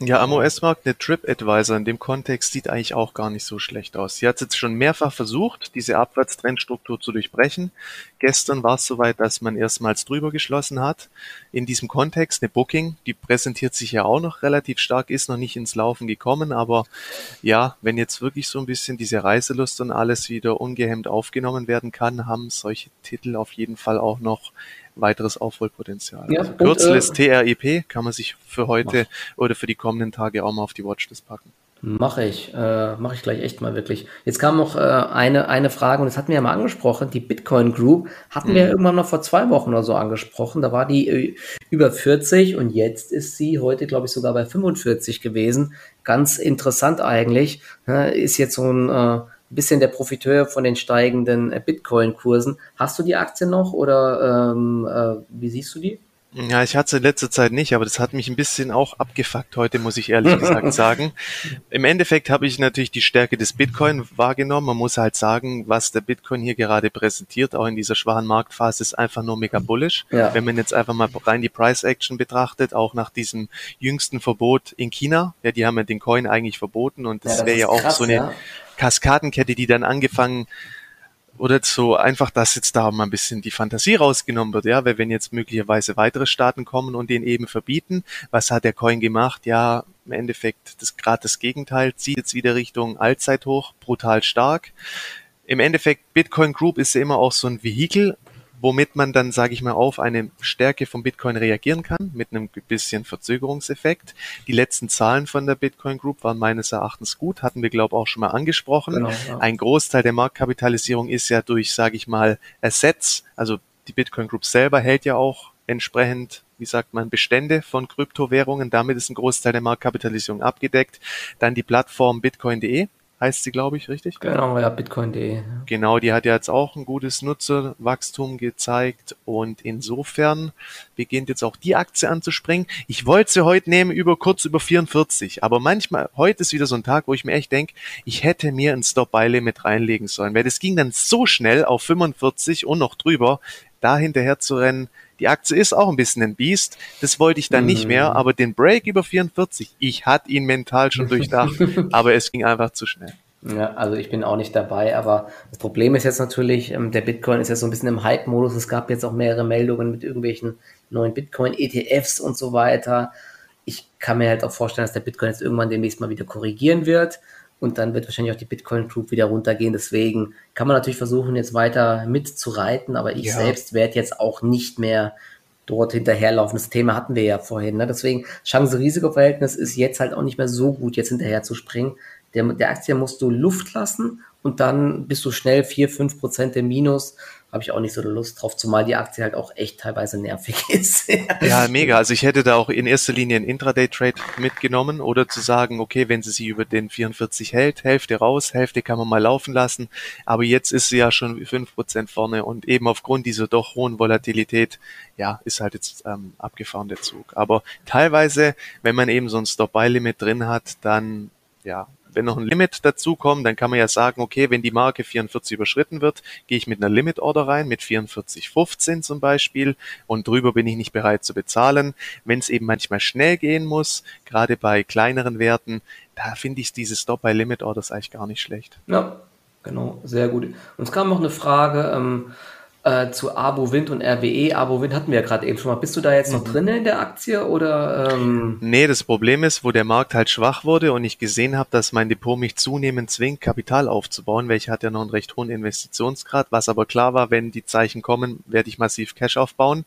Ja, am US-Markt eine TripAdvisor in dem Kontext sieht eigentlich auch gar nicht so schlecht aus. Sie hat es jetzt schon mehrfach versucht, diese Abwärtstrendstruktur zu durchbrechen. Gestern war es soweit, dass man erstmals drüber geschlossen hat. In diesem Kontext eine Booking, die präsentiert sich ja auch noch relativ stark, ist noch nicht ins Laufen gekommen, aber ja, wenn jetzt wirklich so ein bisschen diese Reiselust und alles wieder ungehemmt aufgenommen werden kann, haben solche Titel auf jeden Fall auch noch weiteres Aufholpotenzial. Ja, also Kürzel ist TREP, kann man sich für heute mach. oder für die kommenden Tage auch mal auf die Watchlist packen. Mache ich, äh, mache ich gleich echt mal wirklich. Jetzt kam noch äh, eine, eine Frage und das hatten wir ja mal angesprochen. Die Bitcoin Group hatten mhm. wir ja irgendwann noch vor zwei Wochen oder so angesprochen. Da war die äh, über 40 und jetzt ist sie heute, glaube ich, sogar bei 45 gewesen. Ganz interessant eigentlich. Ne? Ist jetzt so ein äh, bisschen der Profiteur von den steigenden äh, Bitcoin-Kursen. Hast du die Aktie noch oder ähm, äh, wie siehst du die? Ja, ich hatte sie in letzter Zeit nicht, aber das hat mich ein bisschen auch abgefuckt heute, muss ich ehrlich gesagt (laughs) sagen. Im Endeffekt habe ich natürlich die Stärke des Bitcoin wahrgenommen. Man muss halt sagen, was der Bitcoin hier gerade präsentiert, auch in dieser schwachen Marktphase, ist einfach nur mega bullish. Ja. Wenn man jetzt einfach mal rein die Price Action betrachtet, auch nach diesem jüngsten Verbot in China, ja, die haben ja den Coin eigentlich verboten und das, ja, das wäre ja auch krass, so eine ja. Kaskadenkette, die dann angefangen oder so einfach, dass jetzt da mal ein bisschen die Fantasie rausgenommen wird, ja, weil wenn jetzt möglicherweise weitere Staaten kommen und den eben verbieten, was hat der Coin gemacht? Ja, im Endeffekt das gerade das Gegenteil, zieht jetzt wieder Richtung Allzeithoch, brutal stark. Im Endeffekt, Bitcoin Group ist ja immer auch so ein Vehikel, womit man dann, sage ich mal, auf eine Stärke vom Bitcoin reagieren kann, mit einem bisschen Verzögerungseffekt. Die letzten Zahlen von der Bitcoin Group waren meines Erachtens gut, hatten wir, glaube ich, auch schon mal angesprochen. Genau, ja. Ein Großteil der Marktkapitalisierung ist ja durch, sage ich mal, Assets, also die Bitcoin Group selber hält ja auch entsprechend, wie sagt man, Bestände von Kryptowährungen. Damit ist ein Großteil der Marktkapitalisierung abgedeckt. Dann die Plattform bitcoin.de, heißt sie, glaube ich, richtig? Genau, ja, bitcoin.de. Genau, die hat ja jetzt auch ein gutes Nutzerwachstum gezeigt und insofern beginnt jetzt auch die Aktie anzuspringen. Ich wollte sie heute nehmen über kurz über 44, aber manchmal, heute ist wieder so ein Tag, wo ich mir echt denke, ich hätte mir ein Stop-Buy-Limit reinlegen sollen, weil das ging dann so schnell auf 45 und noch drüber, da hinterher zu rennen, die Aktie ist auch ein bisschen ein Biest. Das wollte ich dann mhm. nicht mehr, mhm. aber den Break über 44, ich hatte ihn mental schon (laughs) durchdacht, aber es ging einfach zu schnell. Ja, also ich bin auch nicht dabei, aber das Problem ist jetzt natürlich, ähm, der Bitcoin ist jetzt so ein bisschen im Hype-Modus. Es gab jetzt auch mehrere Meldungen mit irgendwelchen neuen Bitcoin-ETFs und so weiter. Ich kann mir halt auch vorstellen, dass der Bitcoin jetzt irgendwann demnächst mal wieder korrigieren wird und dann wird wahrscheinlich auch die Bitcoin Group wieder runtergehen. Deswegen kann man natürlich versuchen, jetzt weiter mitzureiten, aber ich ja. selbst werde jetzt auch nicht mehr dort hinterherlaufen. Das Thema hatten wir ja vorhin. Ne? Deswegen Chance-Risiko-Verhältnis ist jetzt halt auch nicht mehr so gut, jetzt hinterher zu springen. Der, der Aktie musst du Luft lassen und dann bist du schnell 4, 5 Prozent im Minus habe ich auch nicht so Lust drauf, zumal die Aktie halt auch echt teilweise nervig (laughs) ist. ja, mega. Also ich hätte da auch in erster Linie einen Intraday-Trade mitgenommen oder zu sagen, okay, wenn sie sich über den 44 hält, Hälfte raus, Hälfte kann man mal laufen lassen. Aber jetzt ist sie ja schon fünf Prozent vorne und eben aufgrund dieser doch hohen Volatilität, ja, ist halt jetzt ähm, abgefahren der Zug. Aber teilweise, wenn man eben so ein Stop-Buy-Limit drin hat, dann ja, wenn noch ein Limit dazukommt, dann kann man ja sagen, okay, wenn die Marke 44 überschritten wird, gehe ich mit einer Limit Order rein, mit 44,15 zum Beispiel und drüber bin ich nicht bereit zu bezahlen. Wenn es eben manchmal schnell gehen muss, gerade bei kleineren Werten, da finde ich diese Stop by Limit Orders eigentlich gar nicht schlecht. Ja, genau, sehr gut. Uns kam noch eine Frage, ähm, äh, zu Abo Wind und RWE. Abo Wind hatten wir ja gerade eben schon mal. Bist du da jetzt noch mhm. drin in der Aktie oder? Ähm? Nee, das Problem ist, wo der Markt halt schwach wurde und ich gesehen habe, dass mein Depot mich zunehmend zwingt, Kapital aufzubauen, weil ich hatte ja noch einen recht hohen Investitionsgrad, was aber klar war, wenn die Zeichen kommen, werde ich massiv Cash aufbauen.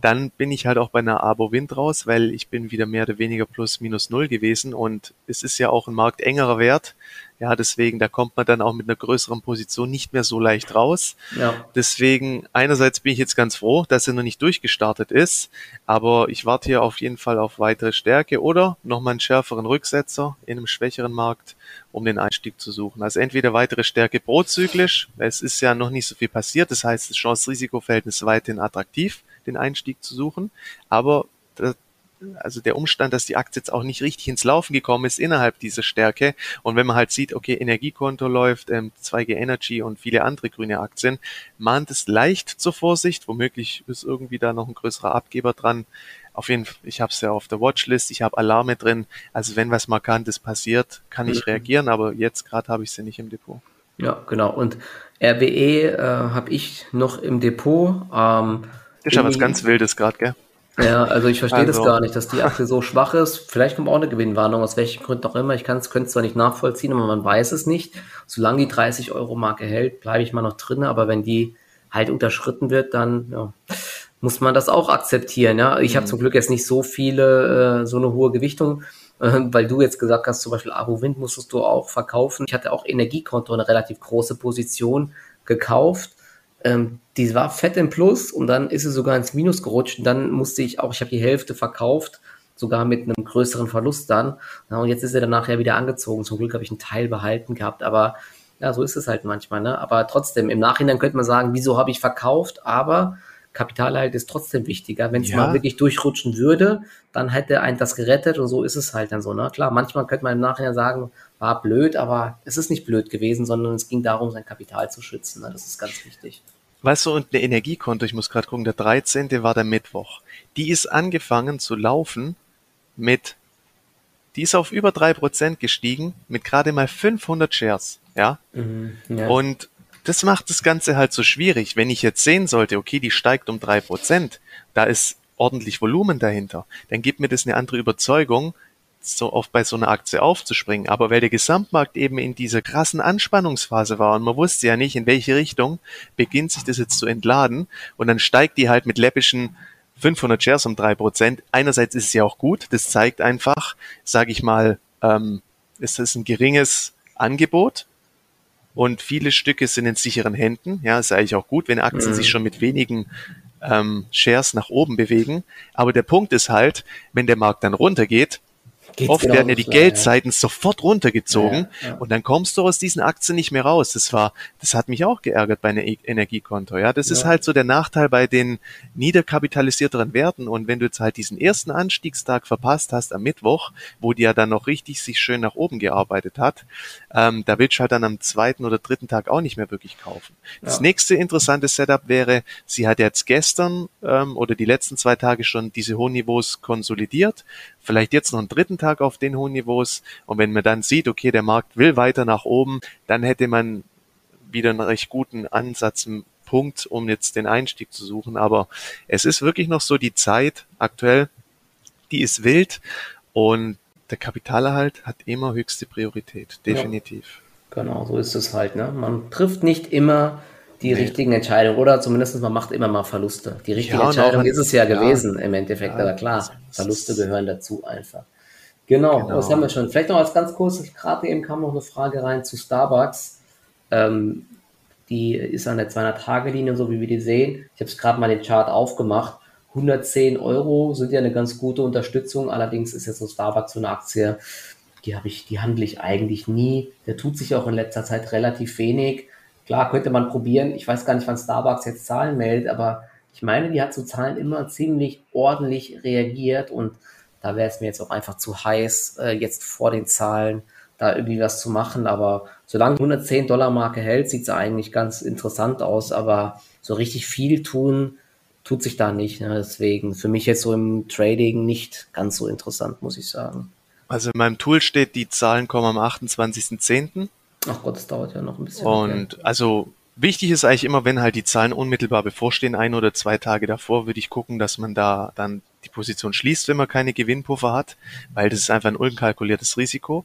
Dann bin ich halt auch bei einer Abo Wind raus, weil ich bin wieder mehr oder weniger plus minus null gewesen und es ist ja auch ein Markt engerer Wert. Ja, deswegen, da kommt man dann auch mit einer größeren Position nicht mehr so leicht raus. Ja. Deswegen, einerseits bin ich jetzt ganz froh, dass er noch nicht durchgestartet ist, aber ich warte hier auf jeden Fall auf weitere Stärke oder nochmal einen schärferen Rücksetzer in einem schwächeren Markt, um den Einstieg zu suchen. Also entweder weitere Stärke prozyklisch, es ist ja noch nicht so viel passiert, das heißt, das Chance-Risiko-Verhältnis weiterhin attraktiv, den Einstieg zu suchen, aber also der Umstand, dass die Aktie jetzt auch nicht richtig ins Laufen gekommen ist innerhalb dieser Stärke. Und wenn man halt sieht, okay, Energiekonto läuft, ähm, 2G Energy und viele andere grüne Aktien, mahnt es leicht zur Vorsicht. Womöglich ist irgendwie da noch ein größerer Abgeber dran. Auf jeden Fall, ich habe es ja auf der Watchlist, ich habe Alarme drin. Also wenn was Markantes passiert, kann ich mhm. reagieren, aber jetzt gerade habe ich sie nicht im Depot. Ja, genau. Und RWE äh, habe ich noch im Depot. Ähm, das ist ja was ganz Wildes gerade, gell? Ja, also ich verstehe also. das gar nicht, dass die Aktie so schwach ist. Vielleicht kommt auch eine Gewinnwarnung, aus welchen Gründen auch immer. Ich kann es, zwar nicht nachvollziehen, aber man weiß es nicht. Solange die 30 Euro Marke hält, bleibe ich mal noch drin. Aber wenn die halt unterschritten wird, dann ja, muss man das auch akzeptieren. Ja, ich mhm. habe zum Glück jetzt nicht so viele, äh, so eine hohe Gewichtung, äh, weil du jetzt gesagt hast, zum Beispiel Abo Wind musstest du auch verkaufen. Ich hatte auch Energiekonto eine relativ große Position gekauft ähm, die war fett im Plus und dann ist sie sogar ins Minus gerutscht und dann musste ich auch, ich habe die Hälfte verkauft, sogar mit einem größeren Verlust dann. Ja, und jetzt ist er dann nachher wieder angezogen. Zum Glück habe ich einen Teil behalten gehabt, aber ja, so ist es halt manchmal. Ne? Aber trotzdem, im Nachhinein könnte man sagen, wieso habe ich verkauft? Aber Kapitalerhalt ist trotzdem wichtiger. Wenn es ja. mal wirklich durchrutschen würde, dann hätte ein das gerettet und so ist es halt dann so. Ne? Klar, manchmal könnte man im Nachhinein sagen, war blöd, aber es ist nicht blöd gewesen, sondern es ging darum, sein Kapital zu schützen. Ne? Das ist ganz wichtig. Weißt du, und eine Energiekonto, ich muss gerade gucken, der 13. war der Mittwoch. Die ist angefangen zu laufen mit, die ist auf über drei Prozent gestiegen mit gerade mal 500 Shares, ja? Mhm, ja. Und das macht das Ganze halt so schwierig. Wenn ich jetzt sehen sollte, okay, die steigt um drei Prozent, da ist ordentlich Volumen dahinter, dann gibt mir das eine andere Überzeugung, so oft bei so einer Aktie aufzuspringen. Aber weil der Gesamtmarkt eben in dieser krassen Anspannungsphase war und man wusste ja nicht, in welche Richtung beginnt sich das jetzt zu entladen und dann steigt die halt mit läppischen 500 Shares um drei Prozent. Einerseits ist es ja auch gut, das zeigt einfach, sage ich mal, ähm, ist das ein geringes Angebot und viele Stücke sind in sicheren Händen. Ja, ist eigentlich auch gut, wenn Aktien mhm. sich schon mit wenigen ähm, Shares nach oben bewegen. Aber der Punkt ist halt, wenn der Markt dann runtergeht, Geht's Oft genau werden ja die Geldseiten ja. sofort runtergezogen ja. und dann kommst du aus diesen Aktien nicht mehr raus. Das war, das hat mich auch geärgert bei einem e Energiekonto. Ja, das ist halt so der Nachteil bei den niederkapitalisierteren Werten. Und wenn du jetzt halt diesen ersten Anstiegstag verpasst hast am Mittwoch, wo die ja dann noch richtig sich schön nach oben gearbeitet hat, ähm, da willst du halt dann am zweiten oder dritten Tag auch nicht mehr wirklich kaufen. Das nächste interessante Setup wäre, sie hat jetzt gestern ähm, oder die letzten zwei Tage schon diese hohen Niveaus konsolidiert vielleicht jetzt noch einen dritten Tag auf den hohen Niveaus. Und wenn man dann sieht, okay, der Markt will weiter nach oben, dann hätte man wieder einen recht guten Ansatz, Punkt, um jetzt den Einstieg zu suchen. Aber es ist wirklich noch so die Zeit aktuell, die ist wild und der Kapitalerhalt hat immer höchste Priorität, definitiv. Ja, genau, so ist es halt. Ne? Man trifft nicht immer die nee. richtigen Entscheidungen oder zumindest man macht immer mal Verluste. Die richtige ja, Entscheidung ist es ja, ja gewesen im Endeffekt, ja, aber klar, Verluste gehören dazu einfach. Genau, genau, das haben wir schon. Vielleicht noch als ganz kurz, gerade eben kam noch eine Frage rein zu Starbucks. Ähm, die ist an der 200-Tage-Linie, so wie wir die sehen. Ich habe es gerade mal den Chart aufgemacht. 110 Euro sind ja eine ganz gute Unterstützung. Allerdings ist jetzt so Starbucks so eine Aktie, die habe ich, die handle ich eigentlich nie. Der tut sich auch in letzter Zeit relativ wenig. Klar, könnte man probieren. Ich weiß gar nicht, wann Starbucks jetzt Zahlen meldet, aber ich meine, die hat zu Zahlen immer ziemlich ordentlich reagiert und da wäre es mir jetzt auch einfach zu heiß, äh, jetzt vor den Zahlen da irgendwie was zu machen. Aber solange die 110 Dollar Marke hält, sieht es eigentlich ganz interessant aus. Aber so richtig viel tun tut sich da nicht. Ne? Deswegen für mich jetzt so im Trading nicht ganz so interessant, muss ich sagen. Also in meinem Tool steht, die Zahlen kommen am 28.10. Ach Gott, das dauert ja noch ein bisschen. Und okay. also wichtig ist eigentlich immer, wenn halt die Zahlen unmittelbar bevorstehen, ein oder zwei Tage davor, würde ich gucken, dass man da dann die Position schließt, wenn man keine Gewinnpuffer hat, weil das ist einfach ein unkalkuliertes Risiko.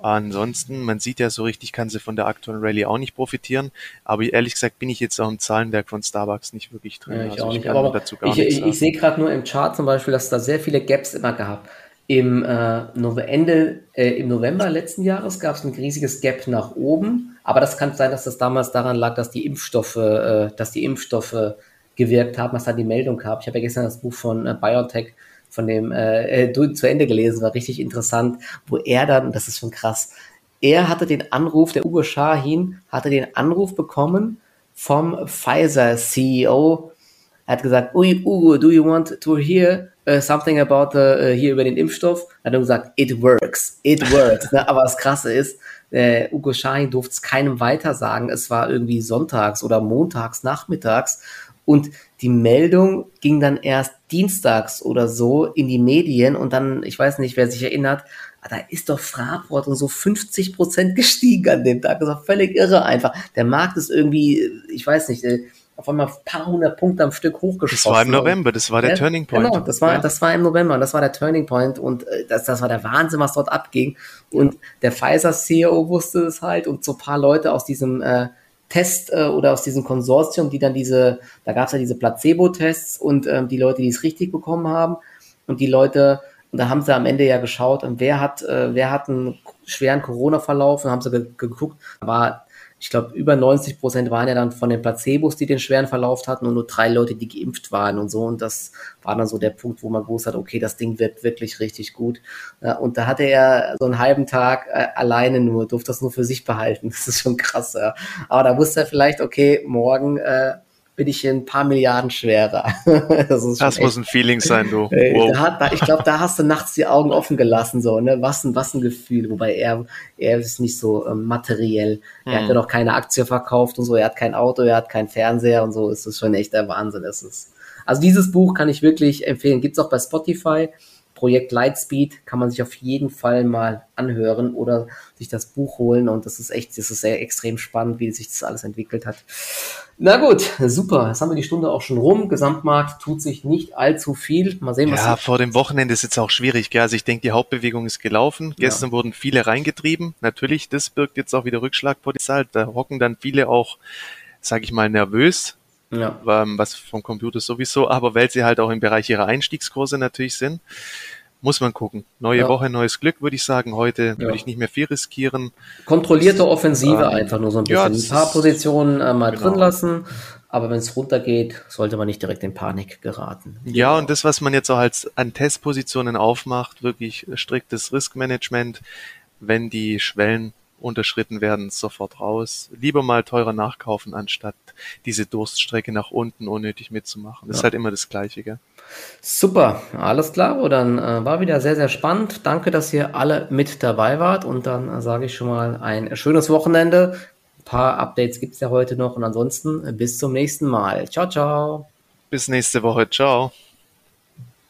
Ansonsten, man sieht ja so richtig, kann sie von der aktuellen Rallye auch nicht profitieren. Aber ehrlich gesagt bin ich jetzt auch im Zahlenwerk von Starbucks nicht wirklich drin. Ja, ich also auch ich nicht. Aber dazu gar ich, ich, ich sehe gerade nur im Chart zum Beispiel, dass da sehr viele Gaps immer gab. Im, äh, Ende, äh, Im November letzten Jahres gab es ein riesiges Gap nach oben, aber das kann sein, dass das damals daran lag, dass die Impfstoffe, äh, dass die Impfstoffe gewirkt haben, was da die Meldung gab. Ich habe ja gestern das Buch von äh, BioNTech von dem äh, äh zu Ende gelesen, war richtig interessant, wo er dann, das ist schon krass, er hatte den Anruf, der Uwe Shahin hatte den Anruf bekommen vom Pfizer CEO. Er hat gesagt, Uwe, do you want to hear uh, something about the, uh, hier über den Impfstoff. Dann hat er gesagt, it works, it works. (laughs) ne? Aber das Krasse ist, äh, Ugo Shahin durfte es keinem weiter sagen. Es war irgendwie sonntags oder montags nachmittags und die Meldung ging dann erst dienstags oder so in die Medien und dann, ich weiß nicht, wer sich erinnert, da ist doch Fraport und so 50 Prozent gestiegen an dem Tag. Das war völlig irre einfach. Der Markt ist irgendwie, ich weiß nicht, äh, auf einmal ein paar hundert Punkte am Stück hochgeschossen. Das war im November, das war der ja, Turning Point. Genau, das war, ja. das war im November und das war der Turning Point und äh, das, das war der Wahnsinn, was dort abging. Und der Pfizer CEO wusste es halt und so paar Leute aus diesem äh, Test äh, oder aus diesem Konsortium, die dann diese, da gab es ja diese Placebo-Tests und ähm, die Leute, die es richtig bekommen haben und die Leute, und da haben sie am Ende ja geschaut, wer hat, äh, wer hat einen schweren Corona-Verlauf und haben sie ge geguckt, war ich glaube, über 90 Prozent waren ja dann von den Placebos, die den schweren Verlauf hatten und nur drei Leute, die geimpft waren und so. Und das war dann so der Punkt, wo man gewusst hat, okay, das Ding wird wirklich richtig gut. Und da hatte er so einen halben Tag äh, alleine nur, durfte das nur für sich behalten. (laughs) Das ist schon krass. Ja. Aber da wusste er vielleicht, okay, morgen äh, bin ich ein paar Milliarden schwerer. (laughs) das, das muss ein Feeling sein, du. (laughs) Wow. Da, ich glaube, da hast du nachts die Augen offen gelassen, so, ne? Was ein, was ein Gefühl. Wobei er, er ist nicht so ähm, materiell. Er hm. hat ja noch keine Aktie verkauft und so. Er hat kein Auto, er hat keinen Fernseher und so. Es ist schon echt der Wahnsinn. Es ist, also dieses Buch kann ich wirklich empfehlen. Gibt's auch bei Spotify. Projekt Lightspeed kann man sich auf jeden Fall mal anhören oder sich das Buch holen und das ist echt, das ist sehr extrem spannend, wie sich das alles entwickelt hat. Na gut, super. Jetzt haben wir die Stunde auch schon rum. Gesamtmarkt tut sich nicht allzu viel. Mal sehen, was. Ja, vor dem Wochenende ist jetzt auch schwierig. Gell? Also ich denke, die Hauptbewegung ist gelaufen. Ja. Gestern wurden viele reingetrieben. Natürlich, das birgt jetzt auch wieder Rückschlagpotenzial. Da hocken dann viele auch, sage ich mal, nervös. Ja. Ähm, was vom Computer sowieso, aber weil sie halt auch im Bereich ihrer Einstiegskurse natürlich sind muss man gucken. Neue ja. Woche, neues Glück, würde ich sagen. Heute ja. würde ich nicht mehr viel riskieren. Kontrollierte Offensive ähm, einfach nur so ein bisschen. Ein paar Positionen äh, mal genau. drin lassen. Aber wenn es runtergeht, sollte man nicht direkt in Panik geraten. Ja, und das, was man jetzt auch als an Testpositionen aufmacht, wirklich striktes Riskmanagement, wenn die Schwellen unterschritten werden, sofort raus. Lieber mal teurer nachkaufen, anstatt diese Durststrecke nach unten unnötig mitzumachen. Das ja. ist halt immer das Gleiche, gell? Super, alles klar. Oh, dann äh, war wieder sehr, sehr spannend. Danke, dass ihr alle mit dabei wart. Und dann äh, sage ich schon mal ein schönes Wochenende. Ein paar Updates gibt es ja heute noch. Und ansonsten äh, bis zum nächsten Mal. Ciao, ciao. Bis nächste Woche. Ciao.